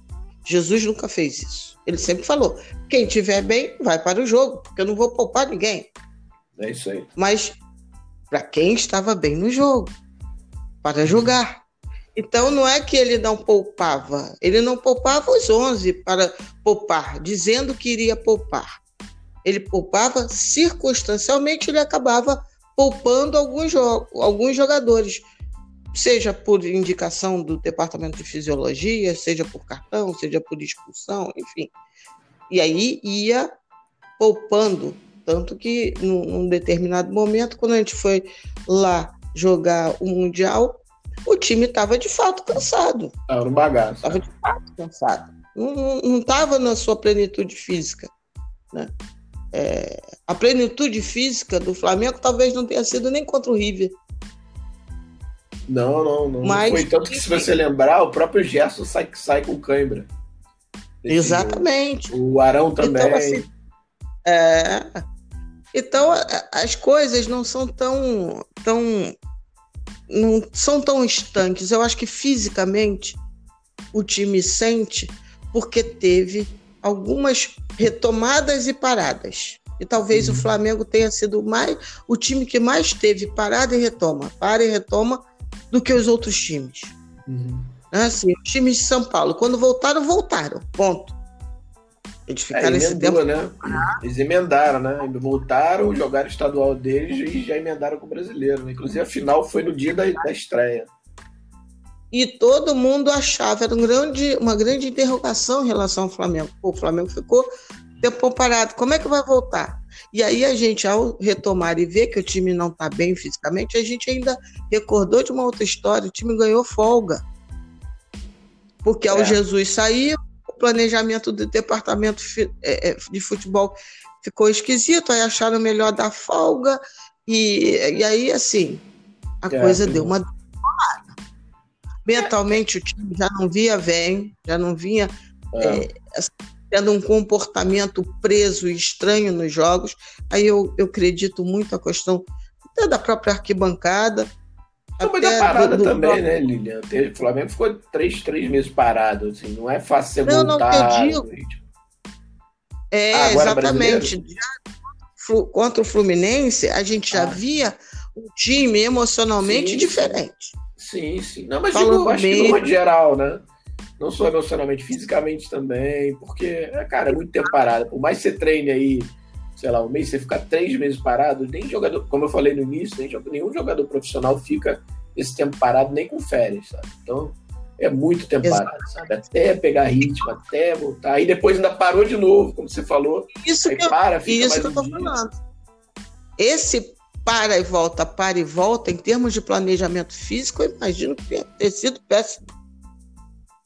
Jesus nunca fez isso. Ele sempre falou: quem tiver bem, vai para o jogo, porque eu não vou poupar ninguém. É isso aí. Mas para quem estava bem no jogo, para jogar. Então não é que ele não poupava, ele não poupava os 11 para poupar, dizendo que iria poupar. Ele poupava circunstancialmente, ele acabava poupando alguns, alguns jogadores seja por indicação do departamento de fisiologia, seja por cartão, seja por expulsão, enfim. E aí ia poupando, tanto que num, num determinado momento, quando a gente foi lá jogar o Mundial, o time estava de fato cansado. Estava no bagaço. Estava de fato cansado. Não estava na sua plenitude física. Né? É, a plenitude física do Flamengo talvez não tenha sido nem contra o River. Não, não, não. Mas, Foi tanto que, se você lembrar, o próprio Gerson sai, sai com cãibra. Exatamente. O Arão então, também. Então, assim, é... então, as coisas não são tão, tão. não são tão estanques. Eu acho que fisicamente o time sente porque teve algumas retomadas e paradas. E talvez uhum. o Flamengo tenha sido mais o time que mais teve parada e retoma, para e retoma do que os outros times. Uhum. Assim, os times de São Paulo, quando voltaram, voltaram. Ponto. Eles é, ficaram é, emendou, tempo. Né? Eles emendaram, né? Voltaram, jogaram o estadual deles e já emendaram com o brasileiro. Né? Inclusive a final foi no dia da, da estreia. E todo mundo achava, era um grande, uma grande interrogação em relação ao Flamengo. Pô, o Flamengo ficou tempo parado, como é que vai voltar? E aí a gente, ao retomar e ver que o time não está bem fisicamente, a gente ainda recordou de uma outra história, o time ganhou folga. Porque ao é. Jesus sair, o planejamento do departamento é, é, de futebol ficou esquisito, aí acharam melhor dar folga, e, e aí, assim, a é, coisa deu uma Mentalmente o time já não via bem, já não vinha é. é tendo um comportamento preso e estranho nos jogos. Aí eu, eu acredito muito a questão até da própria arquibancada. Foi da parada do, do também, né, Lilian? O Flamengo ficou três, três meses parado, assim, não é fácil você não, voltar. Não, eu digo. É, ah, exatamente. contra o Fluminense, a gente já ah. via um time emocionalmente sim, diferente. Sim, sim. Não, mas Falando digo, acho que no modo geral, né? não só emocionalmente, fisicamente também, porque, é, cara, é muito tempo parado. Por mais que você treine aí, sei lá, um mês, você ficar três meses parado, nem jogador, como eu falei no início, nem, nenhum jogador profissional fica esse tempo parado nem com férias, sabe? Então, é muito tempo Exato. parado, sabe? Até pegar ritmo, até voltar. Aí depois ainda parou de novo, como você falou. Isso aí que para, fica isso que eu tô falando. Esse para e volta, para e volta, em termos de planejamento físico, eu imagino que tenha sido péssimo.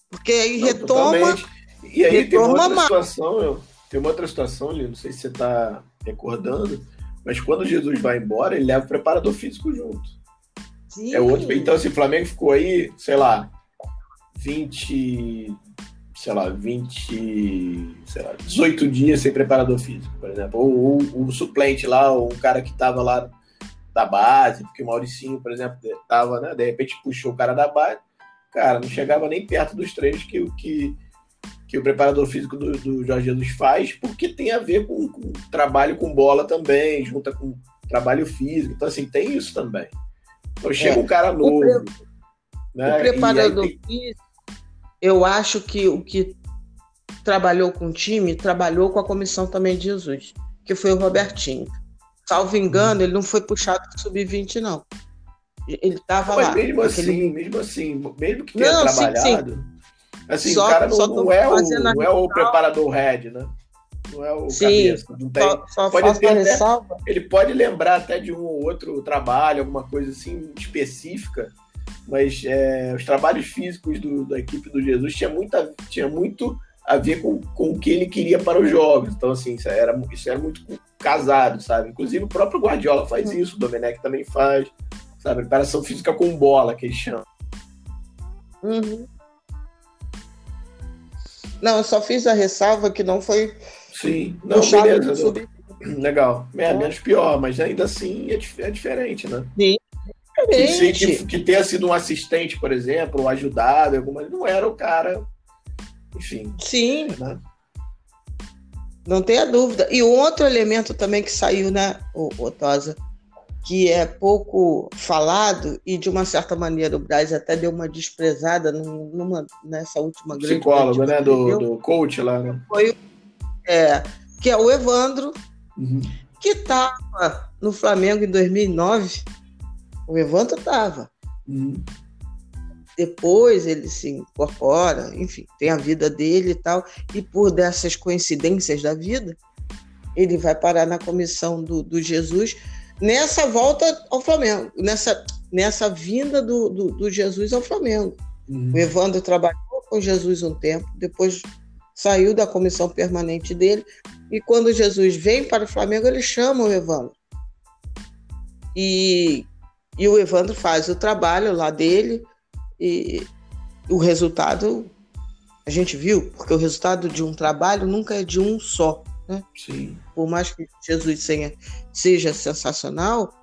Porque aí não, retoma. Totalmente. E aí retoma tem uma outra situação, eu, tem uma outra situação, Lino, não sei se você está recordando, mas quando Jesus vai embora, ele leva o preparador físico junto. Sim. É outro. Então, esse assim, Flamengo ficou aí, sei lá, 20, sei lá, 20, sei lá, 18 dias sem preparador físico, por exemplo. Ou, o suplente lá, ou um cara que estava lá da base, porque o Mauricinho, por exemplo, estava, né? De repente puxou o cara da base cara, não chegava nem perto dos treinos que, que, que o preparador físico do, do Jorge Jesus faz, porque tem a ver com, com trabalho com bola também, junta com trabalho físico. Então, assim, tem isso também. Então chega é, um cara novo. O, pre... né? o preparador tem... físico, eu acho que o que trabalhou com o time, trabalhou com a comissão também de Jesus, que foi o Robertinho. Salvo engano, ele não foi puxado para sub-20, não. Ele estava lá. Mesmo aquele... assim, mesmo assim, mesmo que tenha não, trabalhado, sim, sim. assim, só, o cara não, não é, o, não é o preparador head, né? Não é o sim, cabeça. Não tem, só, só pode ter até, ele pode lembrar até de um ou outro trabalho, alguma coisa assim específica, mas é, os trabalhos físicos do, da equipe do Jesus tinha, muita, tinha muito a ver com, com o que ele queria para os jogos. Então, assim, isso era, isso era muito casado, sabe? Inclusive o próprio Guardiola faz isso, o Domenech também faz, sabe? Preparação física com bola, que eles chamam. Uhum. Não, eu só fiz a ressalva que não foi. Sim, não, beleza. Legal. É, menos pior, mas ainda assim é, é diferente, né? Sim. Que, que, que, tenha sido um assistente, por exemplo, ou ajudado, alguma, não era o cara enfim. Sim. Né? Não tenha dúvida. E outro elemento também que saiu, né, o, o Tosa, que é pouco falado e de uma certa maneira o Braz até deu uma desprezada numa, nessa última grande psicólogo, né, do, do coach lá, né? Foi é, que é o Evandro, uhum. que estava no Flamengo em 2009. O Evandro estava. Uhum depois ele se incorpora, enfim, tem a vida dele e tal, e por dessas coincidências da vida, ele vai parar na comissão do, do Jesus nessa volta ao Flamengo, nessa, nessa vinda do, do, do Jesus ao Flamengo. Uhum. O Evandro trabalhou com Jesus um tempo, depois saiu da comissão permanente dele, e quando Jesus vem para o Flamengo, ele chama o Evandro. E, e o Evandro faz o trabalho lá dele, e o resultado a gente viu, porque o resultado de um trabalho nunca é de um só. Né? Sim. Por mais que Jesus seja, seja sensacional,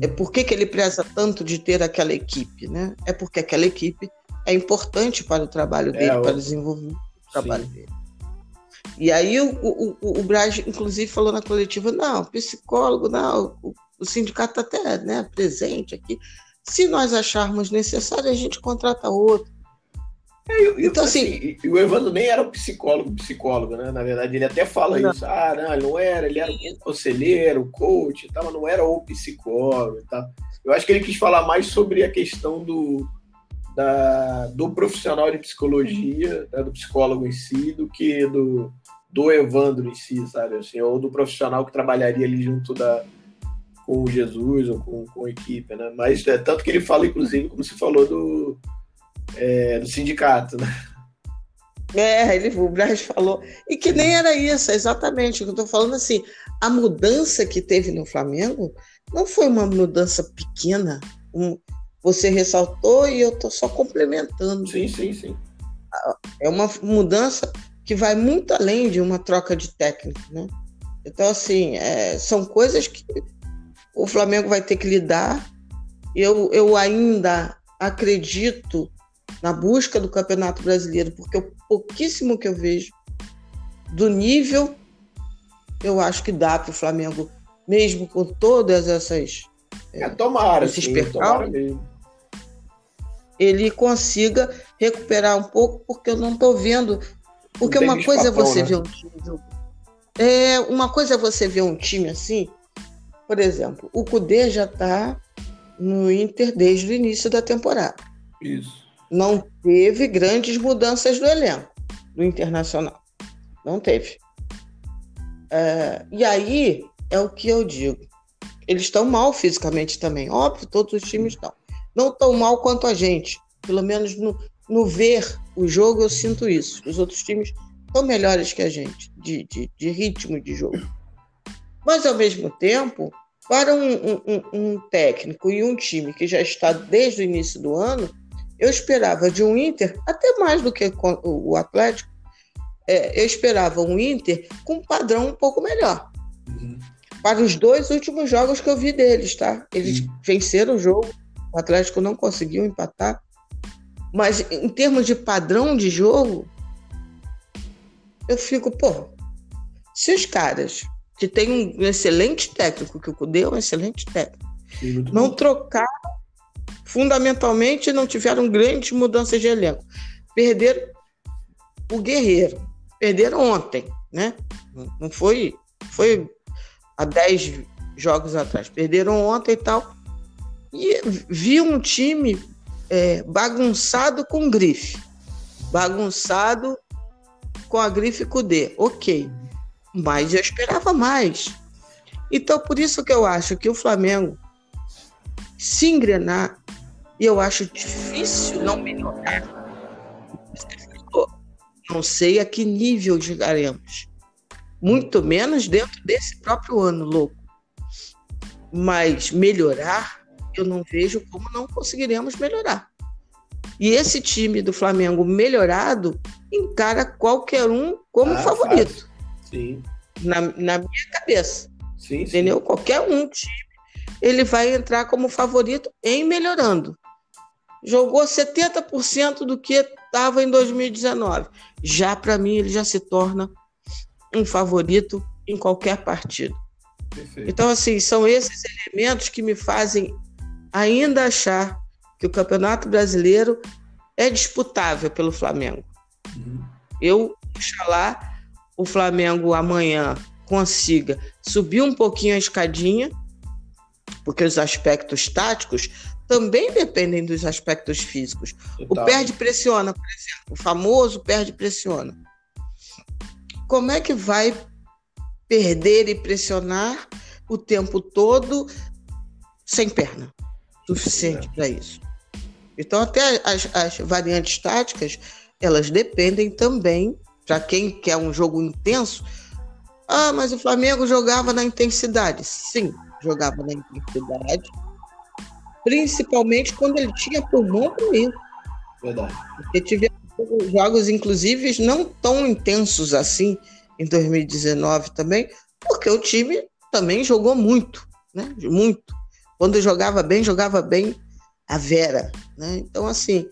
é por que, que ele preza tanto de ter aquela equipe? Né? É porque aquela equipe é importante para o trabalho dele, é, para o desenvolvimento do trabalho Sim. dele. E aí o, o, o, o Braz, inclusive, falou na coletiva, não, psicólogo, não, o, o sindicato está até né, presente aqui. Se nós acharmos necessário, a gente contrata outro. É, então, assim, assim, o Evandro nem era o psicólogo, psicólogo, né? Na verdade, ele até fala não. isso. Ah, não, ele não era, ele era o conselheiro, coach e tal, não era o psicólogo e tal. Eu acho que ele quis falar mais sobre a questão do, da, do profissional de psicologia, né, do psicólogo em si, do que do, do Evandro em si, sabe? Assim, ou do profissional que trabalharia ali junto da, com Jesus ou com, com a equipe, né? Mas é tanto que ele fala, inclusive, como você falou, do, é, do sindicato, né? É, ele, o Braz falou. E que nem era isso, exatamente. O que eu estou falando assim, a mudança que teve no Flamengo não foi uma mudança pequena. Um, você ressaltou e eu estou só complementando. Sim, sim, sim. É uma mudança que vai muito além de uma troca de técnico, né? Então, assim, é, são coisas que o Flamengo vai ter que lidar. Eu, eu ainda acredito na busca do Campeonato Brasileiro, porque o pouquíssimo que eu vejo do nível, eu acho que dá para o Flamengo, mesmo com todas essas. É, tomara, esses sim, tomara mesmo. Ele consiga recuperar um pouco, porque eu não estou vendo. Porque uma coisa é você né? ver um time. É, uma coisa é você ver um time assim, por exemplo, o Cudê já está no Inter desde o início da temporada. Isso. Não teve grandes mudanças do elenco do Internacional. Não teve. É, e aí é o que eu digo. Eles estão mal fisicamente também. Óbvio, todos os times estão. Não tão mal quanto a gente. Pelo menos no, no ver o jogo, eu sinto isso. Os outros times são melhores que a gente, de, de, de ritmo de jogo. Mas, ao mesmo tempo, para um, um, um, técnico e um time que já está desde o início do ano, eu esperava de um Inter, até mais do que o Atlético, é, eu esperava um Inter com um padrão um pouco melhor. Uhum. Para os dois últimos jogos que eu vi deles, tá? Eles uhum. venceram o jogo, o Atlético não conseguiu empatar. Mas em termos de padrão de jogo, eu fico, pô, se os caras que tem um excelente técnico, que o Cudê é um excelente técnico. Não trocaram, fundamentalmente, não tiveram grandes mudanças de elenco. Perderam o Guerreiro, perderam ontem, né? Não foi, foi há 10, jogos atrás. Perderam ontem e tal. E vi um time é, bagunçado com grife. Bagunçado com a grife D. Ok. Mas eu esperava mais. Então, por isso que eu acho que o Flamengo se engrenar, e eu acho difícil não melhorar. Não sei a que nível chegaremos. Muito menos dentro desse próprio ano, louco. Mas melhorar, eu não vejo como não conseguiremos melhorar. E esse time do Flamengo melhorado encara qualquer um como ah, favorito. Sim. Na, na minha cabeça. Sim, entendeu? Sim. Qualquer um time, ele vai entrar como favorito em melhorando. Jogou 70% do que estava em 2019. Já para mim, ele já se torna um favorito em qualquer partido. Perfeito. Então, assim, são esses elementos que me fazem ainda achar que o Campeonato Brasileiro é disputável pelo Flamengo. Uhum. Eu, oxalá, o Flamengo amanhã consiga subir um pouquinho a escadinha, porque os aspectos táticos também dependem dos aspectos físicos. O perde pressiona, por exemplo, o famoso perde pressiona. Como é que vai perder e pressionar o tempo todo sem perna suficiente para isso? Então, até as, as variantes táticas, elas dependem também, para quem quer um jogo intenso, ah, mas o Flamengo jogava na intensidade. Sim, jogava na intensidade, principalmente quando ele tinha pulmão para isso. Verdade. Porque tivemos jogos, inclusive, não tão intensos assim em 2019 também, porque o time também jogou muito, né? Muito. Quando jogava bem, jogava bem a Vera. Né? Então, assim,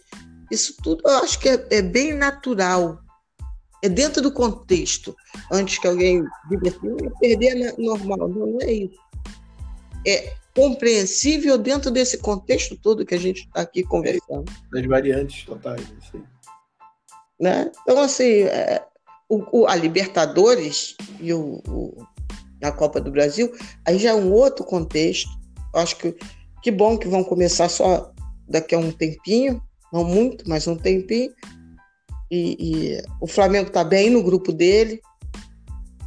isso tudo eu acho que é, é, bem natural. É dentro do contexto. Antes que alguém diga assim, perder é normal. Não, não é isso. É compreensível dentro desse contexto todo que a gente está aqui conversando. Das variantes totais. Assim. Né? Então, assim, é, o, o, a Libertadores e o, o, a Copa do Brasil, aí já é um outro contexto. Acho que que bom que vão começar só daqui a um tempinho, não muito, mas um tempinho. E, e o Flamengo está bem no grupo dele,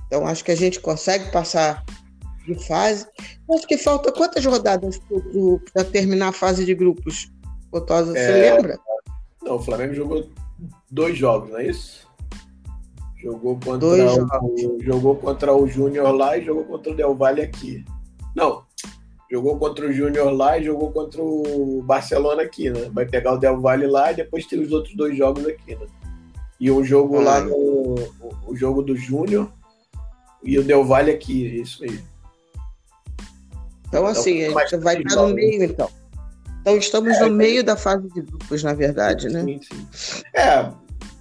então acho que a gente consegue passar de fase. Acho que falta quantas rodadas para terminar a fase de grupos? Botosa, você é... lembra? Não, o Flamengo jogou dois jogos, não é isso? Jogou contra, o, jogou contra o Júnior lá e jogou contra o Del Valle aqui. Não, jogou contra o Júnior lá e jogou contra o Barcelona aqui, né? Vai pegar o Del Valle lá e depois tem os outros dois jogos aqui, né? E um jogo ah, lá no. O jogo do Júnior e o Del Valle aqui, isso aí. Então, assim, então, a gente vai estar no meio, então. Então, estamos é, no meio da fase de grupos, na verdade, né? Sim, sim. É,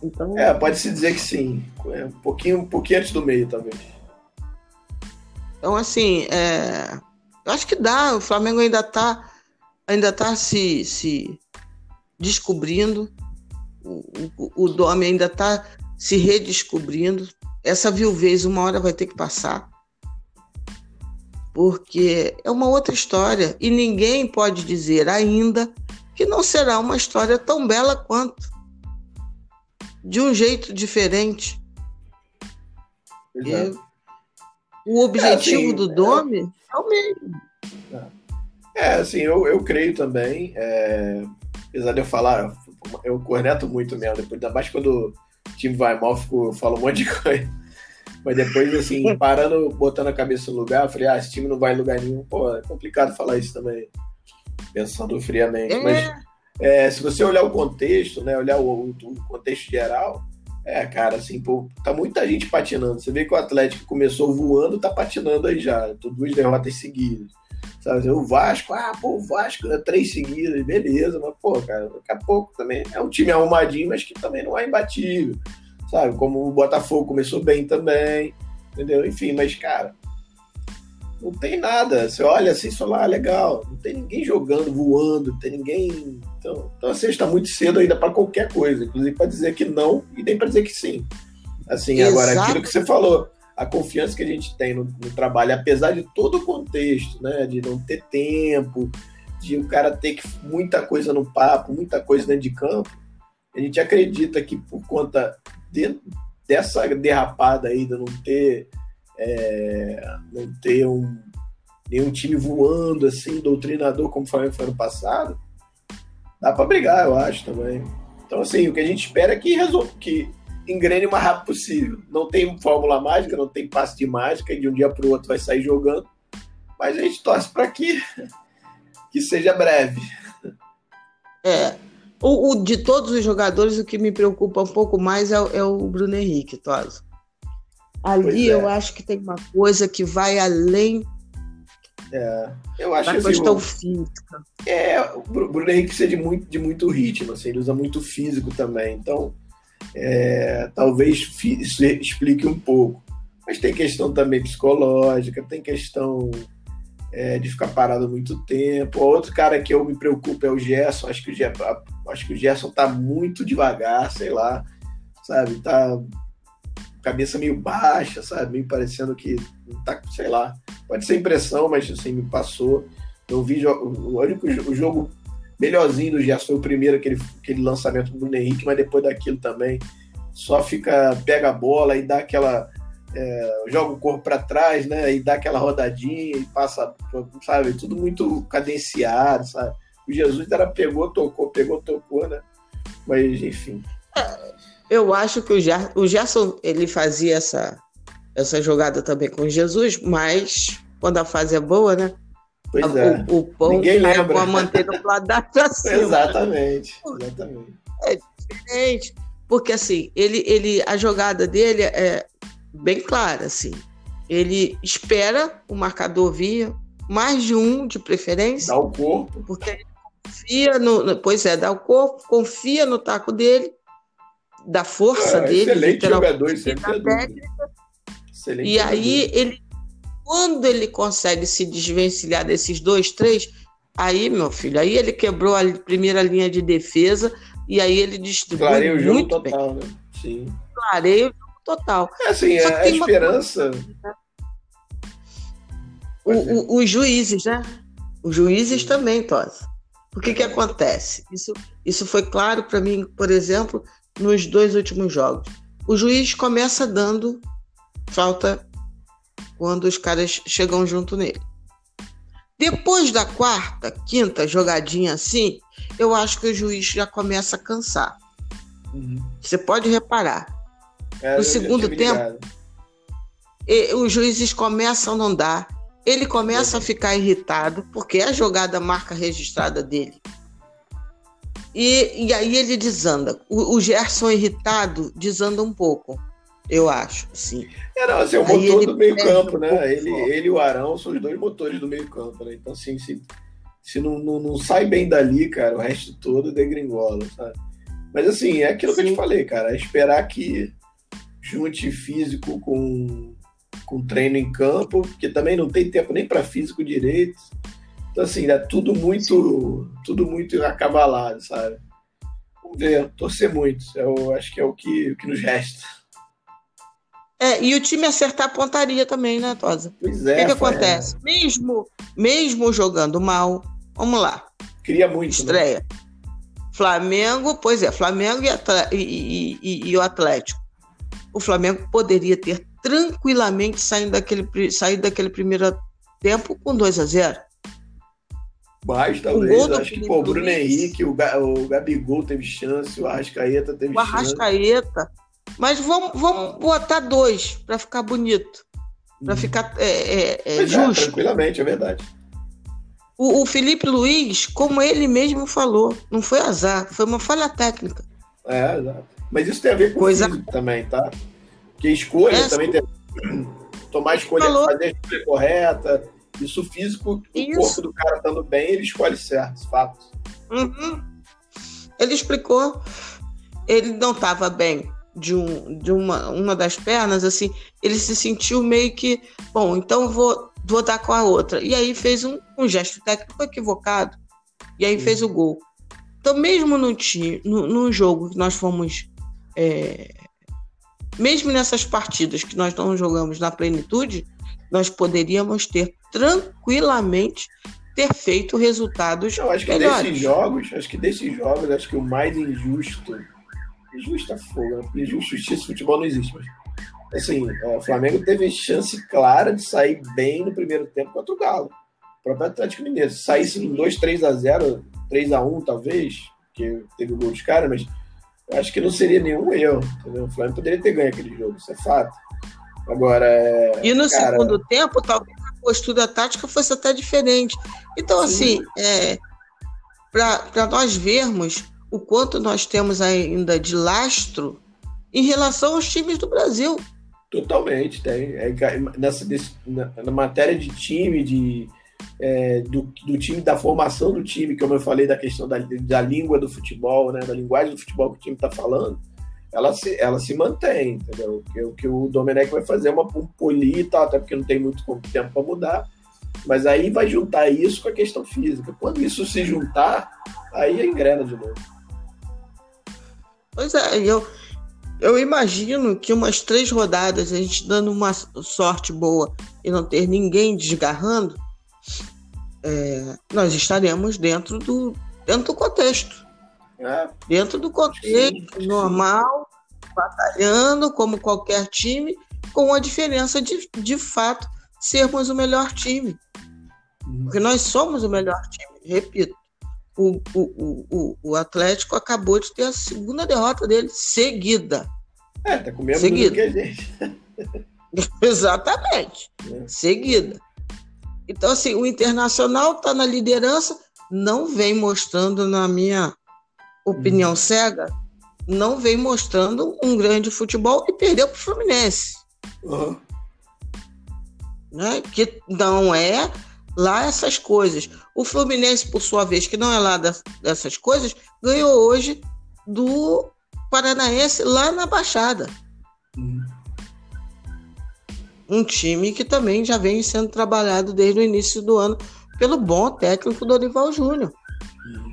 então... é pode-se dizer que sim. É, um, pouquinho, um pouquinho antes do meio, talvez. Então, assim, é... eu acho que dá. O Flamengo ainda está ainda tá se, se descobrindo. O, o, Dome ainda está se redescobrindo. Essa viuvez, uma hora vai ter que passar porque é uma outra história e ninguém pode dizer ainda que não será uma história tão bela quanto, de um jeito diferente. O objetivo é, assim, do Dome é, é o mesmo. É, assim, eu, eu creio também, é, apesar de eu falar, eu corneto muito mesmo, depois, ainda mais quando o time vai mal, eu falo um monte de coisa. Mas depois, assim, parando, botando a cabeça no lugar, eu falei, ah, esse time não vai em lugar nenhum. Pô, é complicado falar isso também, pensando friamente. É. Mas é, se você olhar o contexto, né, olhar o, o, contexto geral, é, cara, assim, pô, tá muita gente patinando. Você vê que o Atlético começou voando, tá patinando aí já. Duas derrotas seguidas. Sabe? O Vasco, ah, pô, o Vasco, é três seguidas, beleza, mas, pô, cara, daqui a pouco também é um time arrumadinho, mas que também não é imbatível sabe? Como o Botafogo começou bem também, entendeu? Enfim, mas, cara, não tem nada. Você olha assim e fala, ah, legal, não tem ninguém jogando, voando, não tem ninguém. Então, então assim, está muito cedo ainda para qualquer coisa, inclusive para dizer que não e nem para dizer que sim. Assim, Exato. agora, aquilo que você falou, a confiança que a gente tem no, no, trabalho, apesar de todo o contexto, né? De não ter tempo, de o cara ter que, muita coisa no papo, muita coisa dentro de campo, a gente acredita que por conta de, dessa derrapada aí, de não ter, é, não ter um, nenhum time voando assim, doutrinador como foi no ano passado, dá para brigar, eu acho também. Então, assim, o que a gente espera é que resolva, que engrene o mais rápido possível. Não tem fórmula mágica, não tem passe de mágica, e de um dia para o outro vai sair jogando. Mas a gente torce para que, que seja breve. É. O, o, de todos os jogadores, o que me preocupa um pouco mais é, é o Bruno Henrique, Tosa. Ali é. eu acho que tem uma coisa que vai além é, eu acho da que questão assim, física. É, o Bruno Henrique precisa de muito, de muito ritmo, assim, ele usa muito físico também. Então, é, talvez explique um pouco. Mas tem questão também psicológica, tem questão é, de ficar parado muito tempo. Outro cara que eu me preocupo é o Gerson. Acho que o Gerson, acho que o Gerson tá muito devagar, sei lá, sabe? Tá cabeça meio baixa, sabe? Meio parecendo que tá, sei lá. Pode ser impressão, mas assim, me passou. Eu vi o único o jogo melhorzinho do Gerson foi o primeiro, aquele, aquele lançamento do Bruno Henrique, mas depois daquilo também só fica, pega a bola e dá aquela. É, joga o corpo para trás, né? E dá aquela rodadinha e passa, sabe? Tudo muito cadenciado, sabe? O Jesus era pegou, tocou, pegou, tocou, né? Mas, enfim. Eu acho que o, Ger o Gerson ele fazia essa, essa jogada também com Jesus, mas quando a fase é boa, né? Pois é. O, o pão Ninguém lembra. com a manteiga pro lado da pra cima. exatamente, exatamente. É diferente. Porque assim, ele, ele, a jogada dele é bem clara, assim. Ele espera o marcador vir, mais de um de preferência. Dá o corpo. Porque ele confia no. Pois é, dá o corpo, confia no taco dele, da força É, dele. excelente jogador, da é técnica. Excelente E aí jogador. ele, quando ele consegue se desvencilhar desses dois, três, aí, meu filho, aí ele quebrou a primeira linha de defesa e aí ele distribui Clareia o jogo muito bem. total, né? Sim. Clareia o jogo total. É assim, Só a, que a tem uma esperança. O- ser. o- os juízes, né? Os juízes Sim. também, Tosa. O que, que acontece? Isso, isso foi claro para mim, por exemplo, nos dois últimos jogos. O juiz começa dando falta quando os caras chegam junto nele. Depois da quarta, quinta jogadinha assim, eu acho que o juiz já começa a cansar. Uhum. Você pode reparar. É, No segundo tempo, os juízes começam a não dar. Ele começa a ficar irritado, porque é a jogada marca registrada dele. E, e aí ele desanda. O, o Gerson irritado desanda um pouco, eu acho. Sim. É, não, assim, é o Aí motor ele do meio perde campo, um né? Ele, ele e o Arão são os dois motores do meio campo, né? Então, assim, se, se não, não, não sai bem dali, cara, o resto todo degringola, sabe? Mas, assim, é aquilo que eu te Sim. falei, cara. É esperar que junte físico com, com treino em campo, porque também não tem tempo nem para físico direito. Então, assim, é tudo muito, tudo muito acabalado, sabe? Vamos ver, torcer muito. Eu acho que é o que, o que nos resta. É, e o time acertar a pontaria também, né, Tosa? Pois O é, que, que foi- acontece? Mesmo, mesmo jogando mal, vamos lá, Cria muito. né? estreia. Flamengo, pois é, Flamengo e, e- e- e- o Atlético. O Flamengo poderia ter tranquilamente saído daquele, saído daquele primeiro tempo com 2 a 0 Mas O talvez, do acho que pô, o Bruno. Henrique, o, Ga- o Gabigol teve chance, o Arrascaeta teve O chance. Arrascaeta. Mas vamos, vamos botar dois para ficar bonito, para Uhum. ficar é, é, é, é, justo. tranquilamente, é verdade. O, o Felipe Luiz, como ele mesmo falou, não foi azar, foi uma falha técnica. É, exato. Mas isso tem a ver com Coisa- o físico também, tá? Porque escolha É, também tem tomar a escolha, Falou. fazer a escolha correta. Isso físico, o Isso. corpo do cara estando bem, ele escolhe certo, fato. Uhum. Ele explicou. Ele não estava bem de, um, de uma, uma das pernas, assim. Ele se sentiu meio que, bom, então vou, vou dar com a outra. E aí fez um, um gesto técnico equivocado. E aí Sim. fez o gol. Então, mesmo no, time, no, no jogo que nós fomos é, mesmo nessas partidas que nós não jogamos na plenitude, nós poderíamos ter tranquilamente ter feito resultados Eu acho que melhores. desses jogos, acho que desses jogos, acho que o mais injusto, fogo, né? Porque injusto, justiça futebol não existe, mas assim, o Flamengo teve chance clara de sair bem no primeiro tempo contra o Galo. O próprio Atlético Mineiro. Se saísse no 2, 3 a 0 3 a 1 talvez, que teve o gol dos caras, mas eu acho que não seria nenhum erro. Entendeu? O Flamengo poderia ter ganho aquele jogo, isso é fato. Agora. É, e no cara, segundo tempo, talvez a postura tática fosse até diferente. Então, assim, é, para nós vermos o quanto nós temos ainda de lastro em relação aos times do Brasil. Totalmente, tem. É, nessa, na, na, matéria de time, de, é, do, do, time, da formação do time, como eu falei da questão da, da língua do futebol, né, da linguagem do futebol que o time está falando, ela se, ela se mantém, entendeu? O que, o que o Domenech vai fazer é uma um até porque não tem muito tempo para mudar. Mas aí vai juntar isso com a questão física. Quando isso se juntar, aí engrena de novo. Pois é, eu, eu imagino que umas três rodadas, a gente dando uma sorte boa e não ter ninguém desgarrando, é, nós estaremos dentro do, dentro do contexto. É. Dentro do contexto sim, normal, sim. batalhando como qualquer time, com a diferença de, de fato, sermos o melhor time. Porque nós somos o melhor time, repito. O, o, o, o Atlético acabou de ter a segunda derrota dele seguida. É, tá com o mesmo seguida. que a gente. Exatamente. É. Seguida. Então, assim, o Internacional está na liderança, não vem mostrando, na minha opinião uhum. cega, não vem mostrando um grande futebol e perdeu para o Fluminense. Uhum. Né? Que não é lá essas coisas. O Fluminense, por sua vez, que não é lá dessas coisas, ganhou hoje do Paranaense lá na Baixada. Uhum. Um time que também já vem sendo trabalhado desde o início do ano pelo bom técnico Dorival Júnior. Uhum.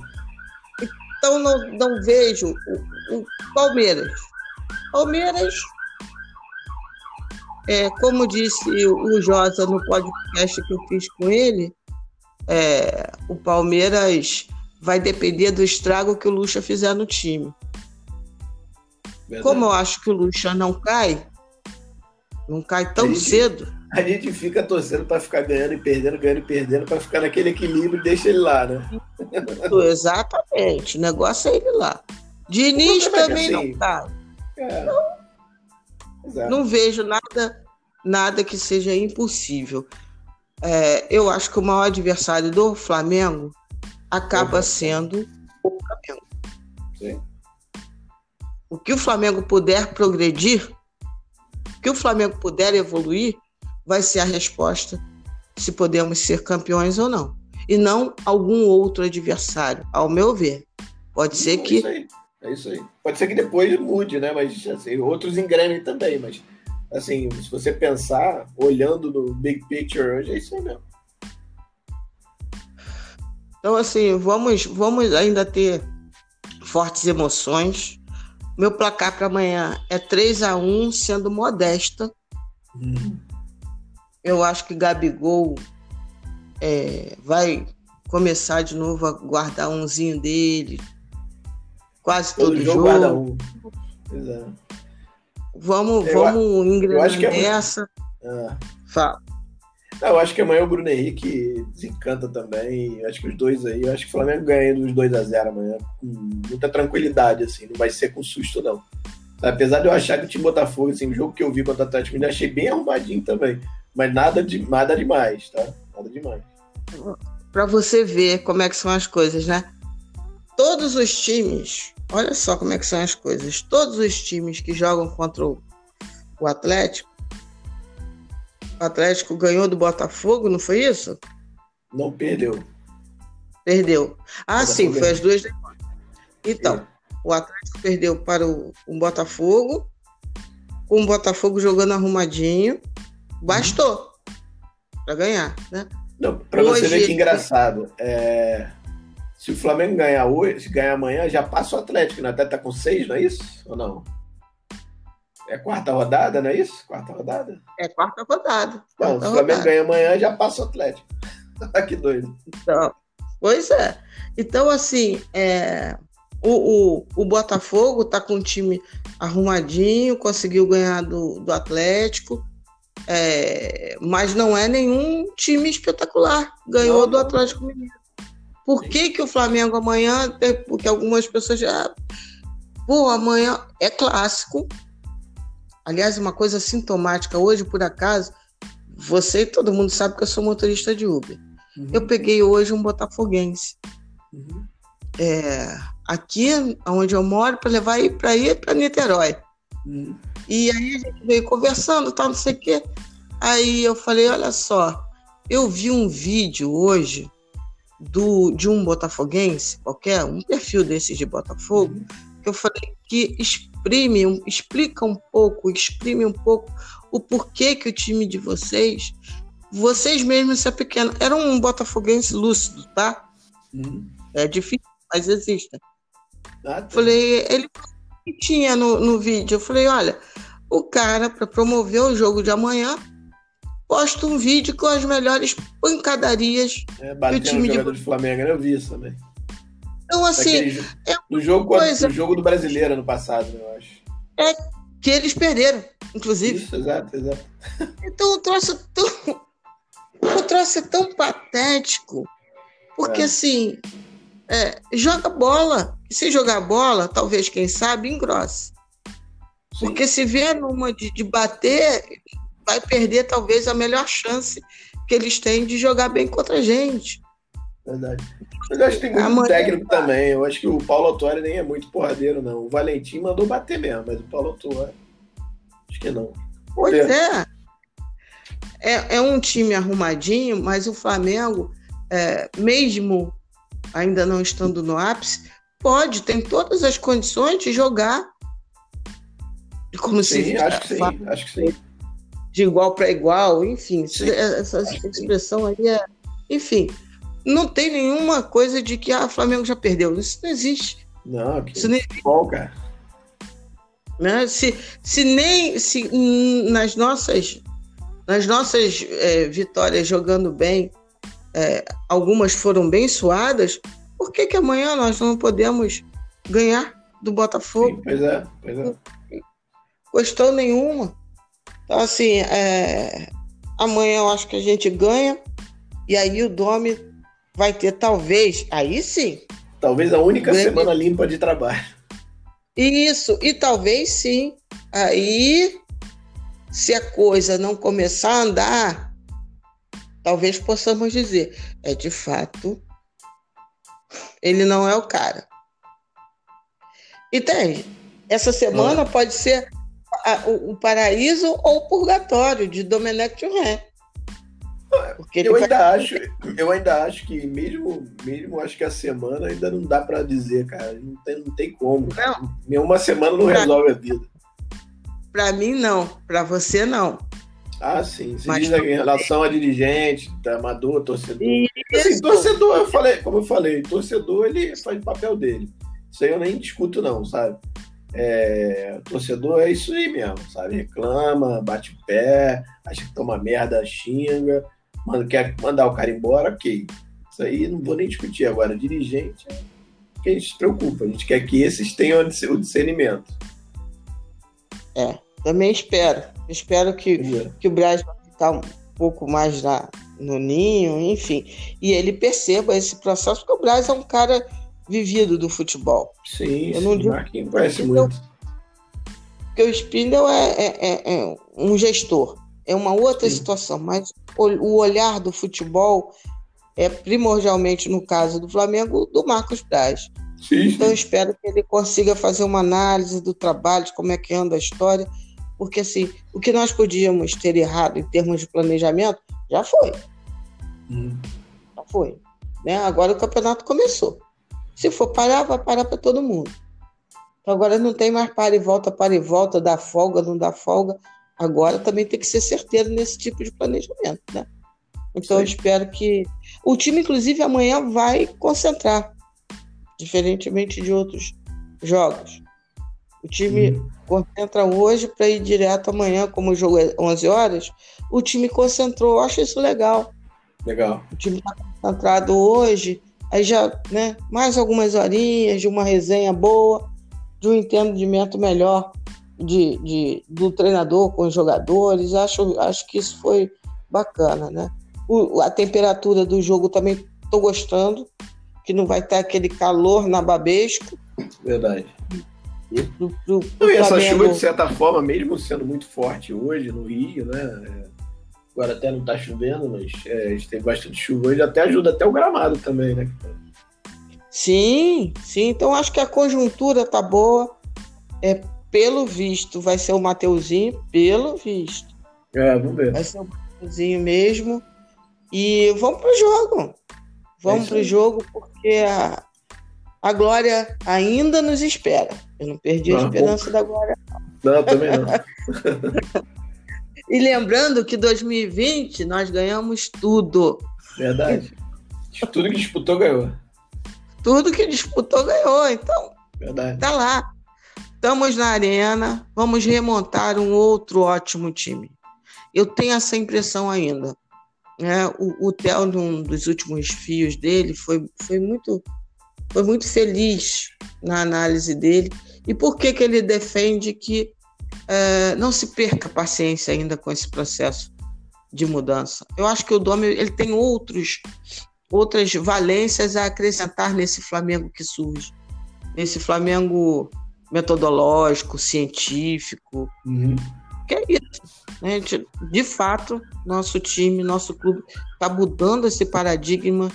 Então não, não vejo o, o Palmeiras. Palmeiras é, como disse o Josa no podcast que eu fiz com ele, é, o Palmeiras vai depender do estrago que o Lucha fizer no time. Verdade. Como eu acho que o Lucha não cai, não cai tão a gente, cedo. A gente fica torcendo para ficar ganhando e perdendo, ganhando e perdendo, para ficar naquele equilíbrio e deixa ele lá, né? Exatamente. O negócio é ele lá. Diniz é também assim, não cai. É. Não, Exato. Não vejo nada, nada que seja impossível. É, eu acho que o maior adversário do Flamengo acaba sendo o Flamengo. Sim. O que o Flamengo puder progredir, o que o Flamengo puder evoluir, vai ser a resposta se podemos ser campeões ou não. E não algum outro adversário, ao meu ver. Pode ser que é isso aí. Pode ser que depois mude, né? Mas assim, outros engrenem também, mas assim, se você pensar, olhando no big picture hoje, é isso aí mesmo. Então, assim, vamos, vamos ainda ter fortes emoções. Meu placar para amanhã é 3 a 1 sendo modesta. Hum. Eu acho que Gabigol é, vai começar de novo a guardar umzinho dele, quase todo, todo jogo. jogo. Um. Exato. Vamos, eu, vamos engrenar nessa. Ah. Fala. eu acho que amanhã o Bruno Henrique desencanta também. Acho que os dois aí, eu acho que o Flamengo ganha dos 2 a 0 amanhã com muita tranquilidade, assim, não vai ser com susto, não. Apesar de eu achar que o time Botafogo, assim, o jogo que eu vi contra o Atlético Mineiro, achei bem arrumadinho também. Mas nada, de, nada demais, tá? Nada demais. Para você ver como é que são as coisas, né? Todos os times Olha só como é que são as coisas. Todos os times que jogam contra o, o Atlético, o Atlético ganhou do Botafogo, não foi isso? Não perdeu. Perdeu. Ah, sim, foi as duas Então, é. o Atlético perdeu para o, o, Botafogo, com o Botafogo jogando arrumadinho. Bastou uhum. para ganhar, né? Não, para você ver que engraçado. É... Se o Flamengo ganhar hoje, ganhar amanhã, já passa o Atlético, né? Até tá com seis, não é isso? Ou não? É quarta rodada, não é isso? Quarta rodada? É quarta rodada. Não, se o Flamengo ganha amanhã, já passa o Atlético. que doido. Então, pois é. Então, assim, é, o, o, o Botafogo tá com um time arrumadinho, conseguiu ganhar do, do Atlético, é, mas não é nenhum time espetacular. Ganhou não, do Atlético Mineiro. Por que, que o Flamengo amanhã, porque algumas pessoas já. Pô, amanhã é clássico, Aliás, uma coisa sintomática, hoje, por acaso, você e todo mundo sabe que eu sou motorista de Uber. Uhum. Eu peguei hoje um botafoguense. Uhum. É, aqui, onde eu moro, para levar para ir para Niterói. Uhum. E aí a gente veio conversando, tal, não sei o quê. Aí eu falei, olha só, eu vi um vídeo hoje do, de um botafoguense, qualquer, um perfil desses de Botafogo, que eu falei que exprime, explica um pouco, exprime um pouco o porquê que o time de vocês, vocês mesmos se é pequeno, era um botafoguense lúcido, tá? Uhum. É difícil, mas existe. Ah, tá. Falei, ele tinha no, no vídeo, eu falei, olha, o cara, para promover o jogo de amanhã, posta um vídeo com as melhores pancadarias é, que o time de... de Flamengo, né? eu vi isso também. Então, assim. É no, jogo, coisa... no jogo do brasileiro no passado, eu acho. É que eles perderam, inclusive. Isso, exato, exato. Então o troço é tão. O troço é tão patético. Porque, é. assim. É, joga bola. E se jogar bola, talvez, quem sabe, engrosse. Sim. Porque se vier numa de, de bater, vai perder talvez a melhor chance que eles têm de jogar bem contra a gente. Verdade. Mas eu acho que tem muito Amanhã... técnico também. Eu acho que o Paulo Autuori nem é muito porradeiro, não. O Valentim mandou bater mesmo, mas o Paulo Autuori. Acho que não. Pois é. é. É um time arrumadinho, mas o Flamengo, é, mesmo ainda não estando no ápice, pode, tem todas as condições de jogar. Como sim, se acho que sim, acho que sim. De igual para igual, enfim, sim, essa expressão aí é. Enfim, não tem nenhuma coisa de que ah, o Flamengo já perdeu. Isso não existe. Não, que isso nem existe. Bom, cara. Né? Se, se nem se nas nossas nas nossas é, vitórias jogando bem, é, algumas foram bem suadas, por que, que amanhã nós não podemos ganhar do Botafogo? Sim, pois é, pois é. Gostou nenhuma. Então, assim, é, amanhã eu acho que a gente ganha, e aí o Domi vai ter talvez, aí sim. Talvez a única grande... semana limpa de trabalho. Isso, e talvez sim. Aí, se a coisa não começar a andar, talvez possamos dizer, é de fato, ele não é o cara. Entende? Essa semana ah. pode ser a, o, o, paraíso ou o purgatório de Domenech. Porque eu ainda vai... acho, eu ainda acho que mesmo, mesmo acho que a semana ainda não dá para dizer, cara, não tem, não tem como. Não. Uma semana não pra... resolve a vida. Para mim não, para você não. Ah, sim. Se Mas diz em relação a dirigente, amador, torcedor. Assim, torcedor, eu falei, como eu falei, torcedor ele faz o papel dele. Isso aí eu nem discuto, não, sabe? É, torcedor é isso aí mesmo, sabe? Reclama, bate o pé, acha que toma merda, xinga mano, quer mandar o cara embora, ok. Isso aí não vou nem discutir agora. Dirigente, é que a gente se preocupa. A gente quer que esses tenham o discernimento. É, também espero. Espero que, é. que o Brasil vai ficar um pouco mais na, no ninho, enfim. E ele perceba esse processo, porque o Brasil é um cara vivido do futebol. Sim, Eu não sim, Marquinhos conhece muito. Porque o Spindle é, é, é, é um gestor é uma outra Sim. situação, mas o olhar do futebol é primordialmente, no caso do Flamengo, do Marcos Braz. Sim. Então, espero que ele consiga fazer uma análise do trabalho, de como é que anda a história, porque assim, o que nós podíamos ter errado em termos de planejamento, já foi. Hum. Já foi. Né? Agora o campeonato começou. Se for parar, vai parar para todo mundo. Então, agora não tem mais para e volta, para e volta, dá folga, não dá folga. Agora também tem que ser certeiro nesse tipo de planejamento, né? Então Sim. eu espero que. O time, inclusive, amanhã vai concentrar, diferentemente de outros jogos. O time, concentra hoje para ir direto amanhã, como o jogo é 11 horas, o time concentrou. Eu acho isso legal. Legal. O time está concentrado hoje, aí já, né, mais algumas horinhas de uma resenha boa, de um entendimento melhor de, de, do treinador com os jogadores. Acho, acho que isso foi bacana, né? O, a temperatura do jogo também estou gostando, que não vai ter aquele calor na babesco. Verdade. Do, do, do e essa chuva, de certa forma, mesmo sendo muito forte hoje no Rio, né? Agora até não está chovendo, mas é, a gente tem bastante chuva hoje, até ajuda até o gramado também, né? Sim, sim. Então acho que a conjuntura tá boa. É, pelo visto, vai ser o Mateuzinho, pelo visto. É, vamos ver. Vai ser o Mateuzinho mesmo. E vamos pro jogo. Vamos é pro jogo, porque a, a glória ainda nos espera. Eu não perdi não, a esperança da glória. Não, também não. e lembrando que 2020 nós ganhamos tudo. Verdade. Tudo que disputou ganhou. Tudo que disputou ganhou. Então, Verdade. tá lá. Estamos na arena, vamos remontar um outro ótimo time. Eu tenho essa impressão ainda. É, o, o Theo, num dos últimos fios dele, foi, foi, muito, foi muito feliz na análise dele. E por que, que ele defende que é, não se perca paciência ainda com esse processo de mudança? Eu acho que o Domi ele tem outros, outras valências a acrescentar nesse Flamengo que surge. Nesse Flamengo metodológico, científico. Uhum. Que é isso. Né? De fato, nosso time, nosso clube está mudando esse paradigma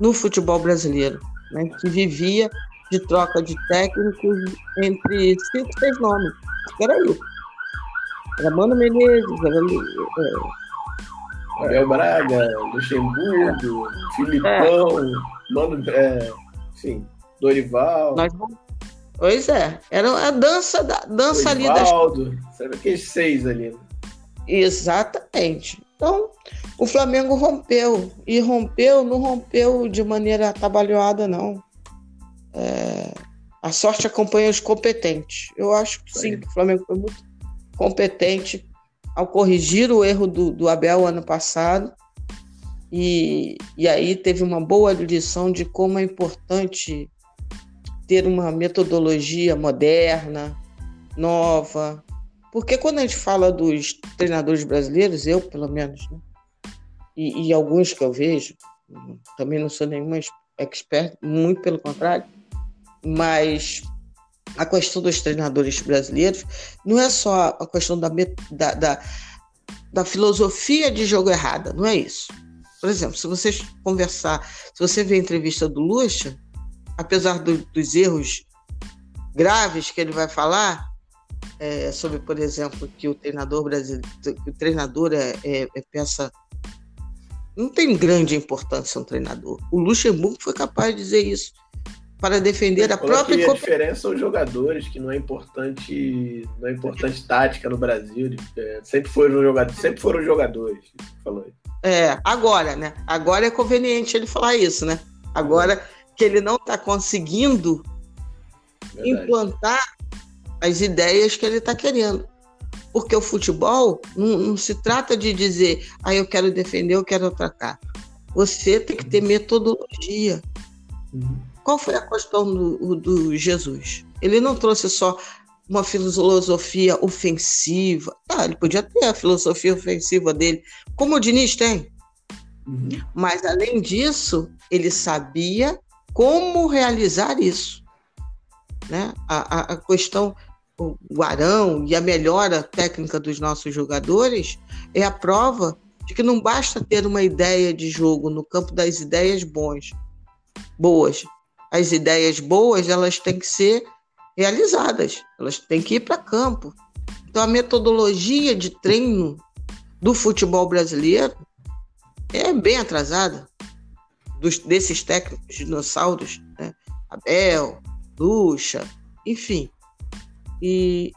no futebol brasileiro, né? que vivia de troca de técnicos entre cinco, seis nomes. Era isso. Era Mano Menezes, era é, Abel Braga, Luxemburgo, Filipão, é. Mano, é, enfim, Dorival. Nós vamos, Pois é, era a dança da dança ali das. sabe aqueles seis ali. Né? Exatamente. Então, o Flamengo rompeu. E rompeu, não rompeu de maneira atabalhoada, não. É... A sorte acompanha os competentes. Eu acho que sim, que o Flamengo foi muito competente ao corrigir o erro do, do Abel ano passado. E, e aí teve uma boa lição de como é importante ter uma metodologia moderna, nova. Porque quando a gente fala dos treinadores brasileiros, eu pelo menos, né? e, e, alguns que eu vejo, também não sou nenhuma expert, muito pelo contrário, mas a questão dos treinadores brasileiros não é só a questão da, da, da, da filosofia de jogo errada, não é isso. Por exemplo, se você conversar, se você ver a entrevista do Lucha, apesar do, dos erros graves que ele vai falar, é, sobre, por exemplo, que o treinador brasileiro, o treinador é, é, é, peça. Não tem grande importância um treinador. O Luxemburgo foi capaz de dizer isso para defender a própria. A diferença são os jogadores, que não é importante, não é importante tática no Brasil. É, sempre foram jogadores, sempre foram jogadores. Falou. É, agora, né? Agora é conveniente ele falar isso, né? Agora que ele não está conseguindo Verdade. implantar as ideias que ele está querendo. Porque o futebol não, não, se trata de dizer, ah, eu quero defender, eu quero atacar. Você tem que ter metodologia. Uhum. Qual foi a questão do, do Jesus? Ele não trouxe só uma filosofia ofensiva. Tá, ele podia ter a filosofia ofensiva dele, como o Diniz tem. Uhum. Mas, além disso, ele sabia como realizar isso. Né? A, a, a questão, o Arão e a melhora técnica dos nossos jogadores é a prova de que não basta ter uma ideia de jogo no campo das ideias bons, boas. As ideias boas elas têm que ser realizadas, elas têm que ir para campo. Então a metodologia de treino do futebol brasileiro é bem atrasada dos, desses técnicos dinossauros, né? Abel, Lucha, enfim. E,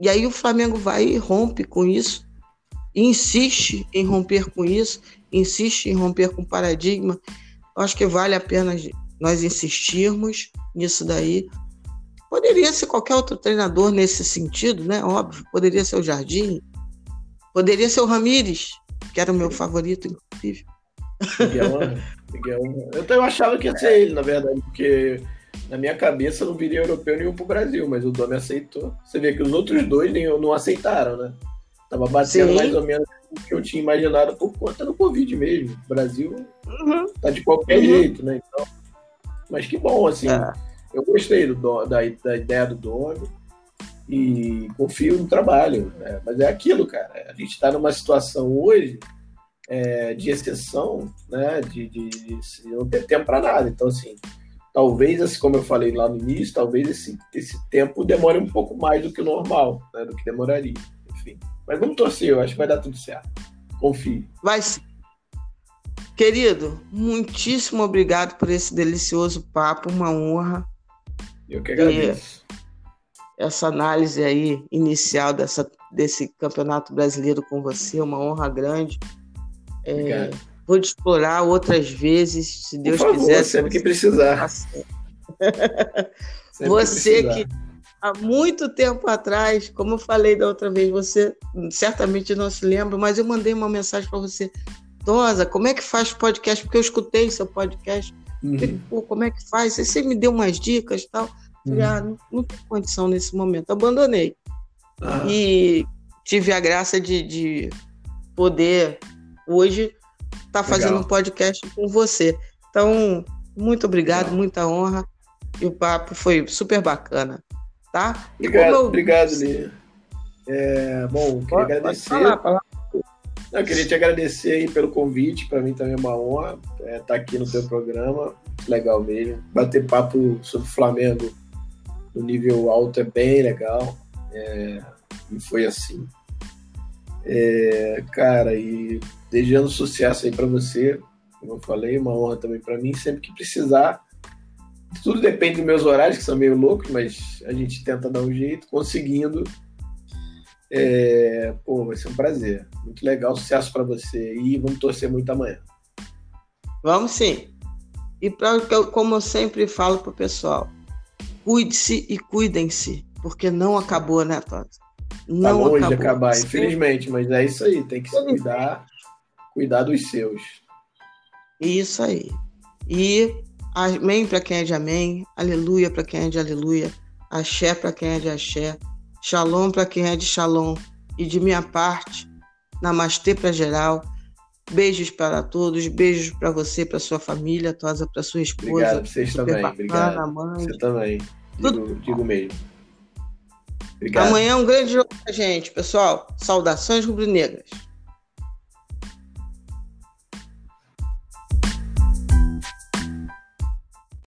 e aí o Flamengo vai e rompe com isso, insiste em romper com isso, insiste em romper com o paradigma. Eu acho que vale a pena nós insistirmos nisso daí, Poderia ser qualquer outro treinador nesse sentido, né? Óbvio. Poderia ser o Jardim. Poderia ser o Ramires, que era o meu favorito, inclusive. Miguel, Miguel, eu, eu achava que ia ser ele, na verdade, porque na minha cabeça não viria europeu nenhum pro Brasil, mas o Domi aceitou. Você vê que os outros dois nem, não aceitaram, né? Tava batendo Sim. mais ou menos o que eu tinha imaginado por conta do Covid mesmo. O Brasil uhum. tá de qualquer uhum. jeito, né? Então, mas que bom, assim. É. Eu gostei do, da, da ideia do Domi e confio no trabalho. Né? Mas é aquilo, cara. A gente está numa situação hoje é, de exceção, né? De, de, de não ter tempo para nada. Então, assim, talvez, assim, como eu falei lá no início, talvez esse, esse tempo demore um pouco mais do que o normal, né? Do que demoraria. Enfim. Mas vamos torcer, eu acho que vai dar tudo certo. Confie. Vai sim. Querido, muitíssimo obrigado por esse delicioso papo, uma honra. Eu que agradeço. Essa análise aí inicial dessa, desse campeonato brasileiro com você, uma honra grande. É, vou te explorar outras vezes, se Deus favor, quiser. Sempre que precisar. você que, que há muito tempo atrás, como eu falei da outra vez, você certamente não se lembra, mas eu mandei uma mensagem para você. Como é que faz podcast? Porque eu escutei seu podcast. Uhum. Falei, Pô, como é que faz? Aí você me deu umas dicas e tal. Falei, uhum. ah, não, não tem condição nesse momento. Abandonei. Ah. E tive a graça de, de poder hoje estar tá fazendo um podcast com você. Então, muito obrigado, Legal. muita honra. E o papo foi super bacana. Tá? Obrigado, eu... obrigado, Lia. É, bom, queria pode, agradecer. Pode falar, falar. Eu queria te agradecer aí pelo convite, para mim também é uma honra estar é, tá aqui no teu programa, legal mesmo. Bater papo sobre Flamengo no nível alto é bem legal, é, e foi assim. É, cara, e desejando sucesso aí para você, como eu falei, uma honra também para mim, sempre que precisar. Tudo depende dos meus horários, que são meio loucos, mas a gente tenta dar um jeito, conseguindo é, pô, vai ser um prazer. Muito legal, sucesso para você e vamos torcer muito amanhã. Vamos sim. E pra, como eu sempre falo pro pessoal, cuide-se e cuidem-se, porque não acabou, né, Tota? Não tá longe acabou. de acabar, infelizmente, mas é isso aí, tem que se cuidar, cuidar dos seus. Isso aí. E amém para quem é de amém, aleluia para quem é de aleluia, axé para quem é de axé. Shalom para quem é de Shalom. E de minha parte, Namastê para geral. Beijos para todos, beijos para você, para sua família, Tosa, para sua esposa. Obrigado, vocês também. Bacana, Obrigado. Mãe. Você também. Digo, digo mesmo. Obrigado. Amanhã é um grande jogo pra gente, pessoal. Saudações rubro-negras.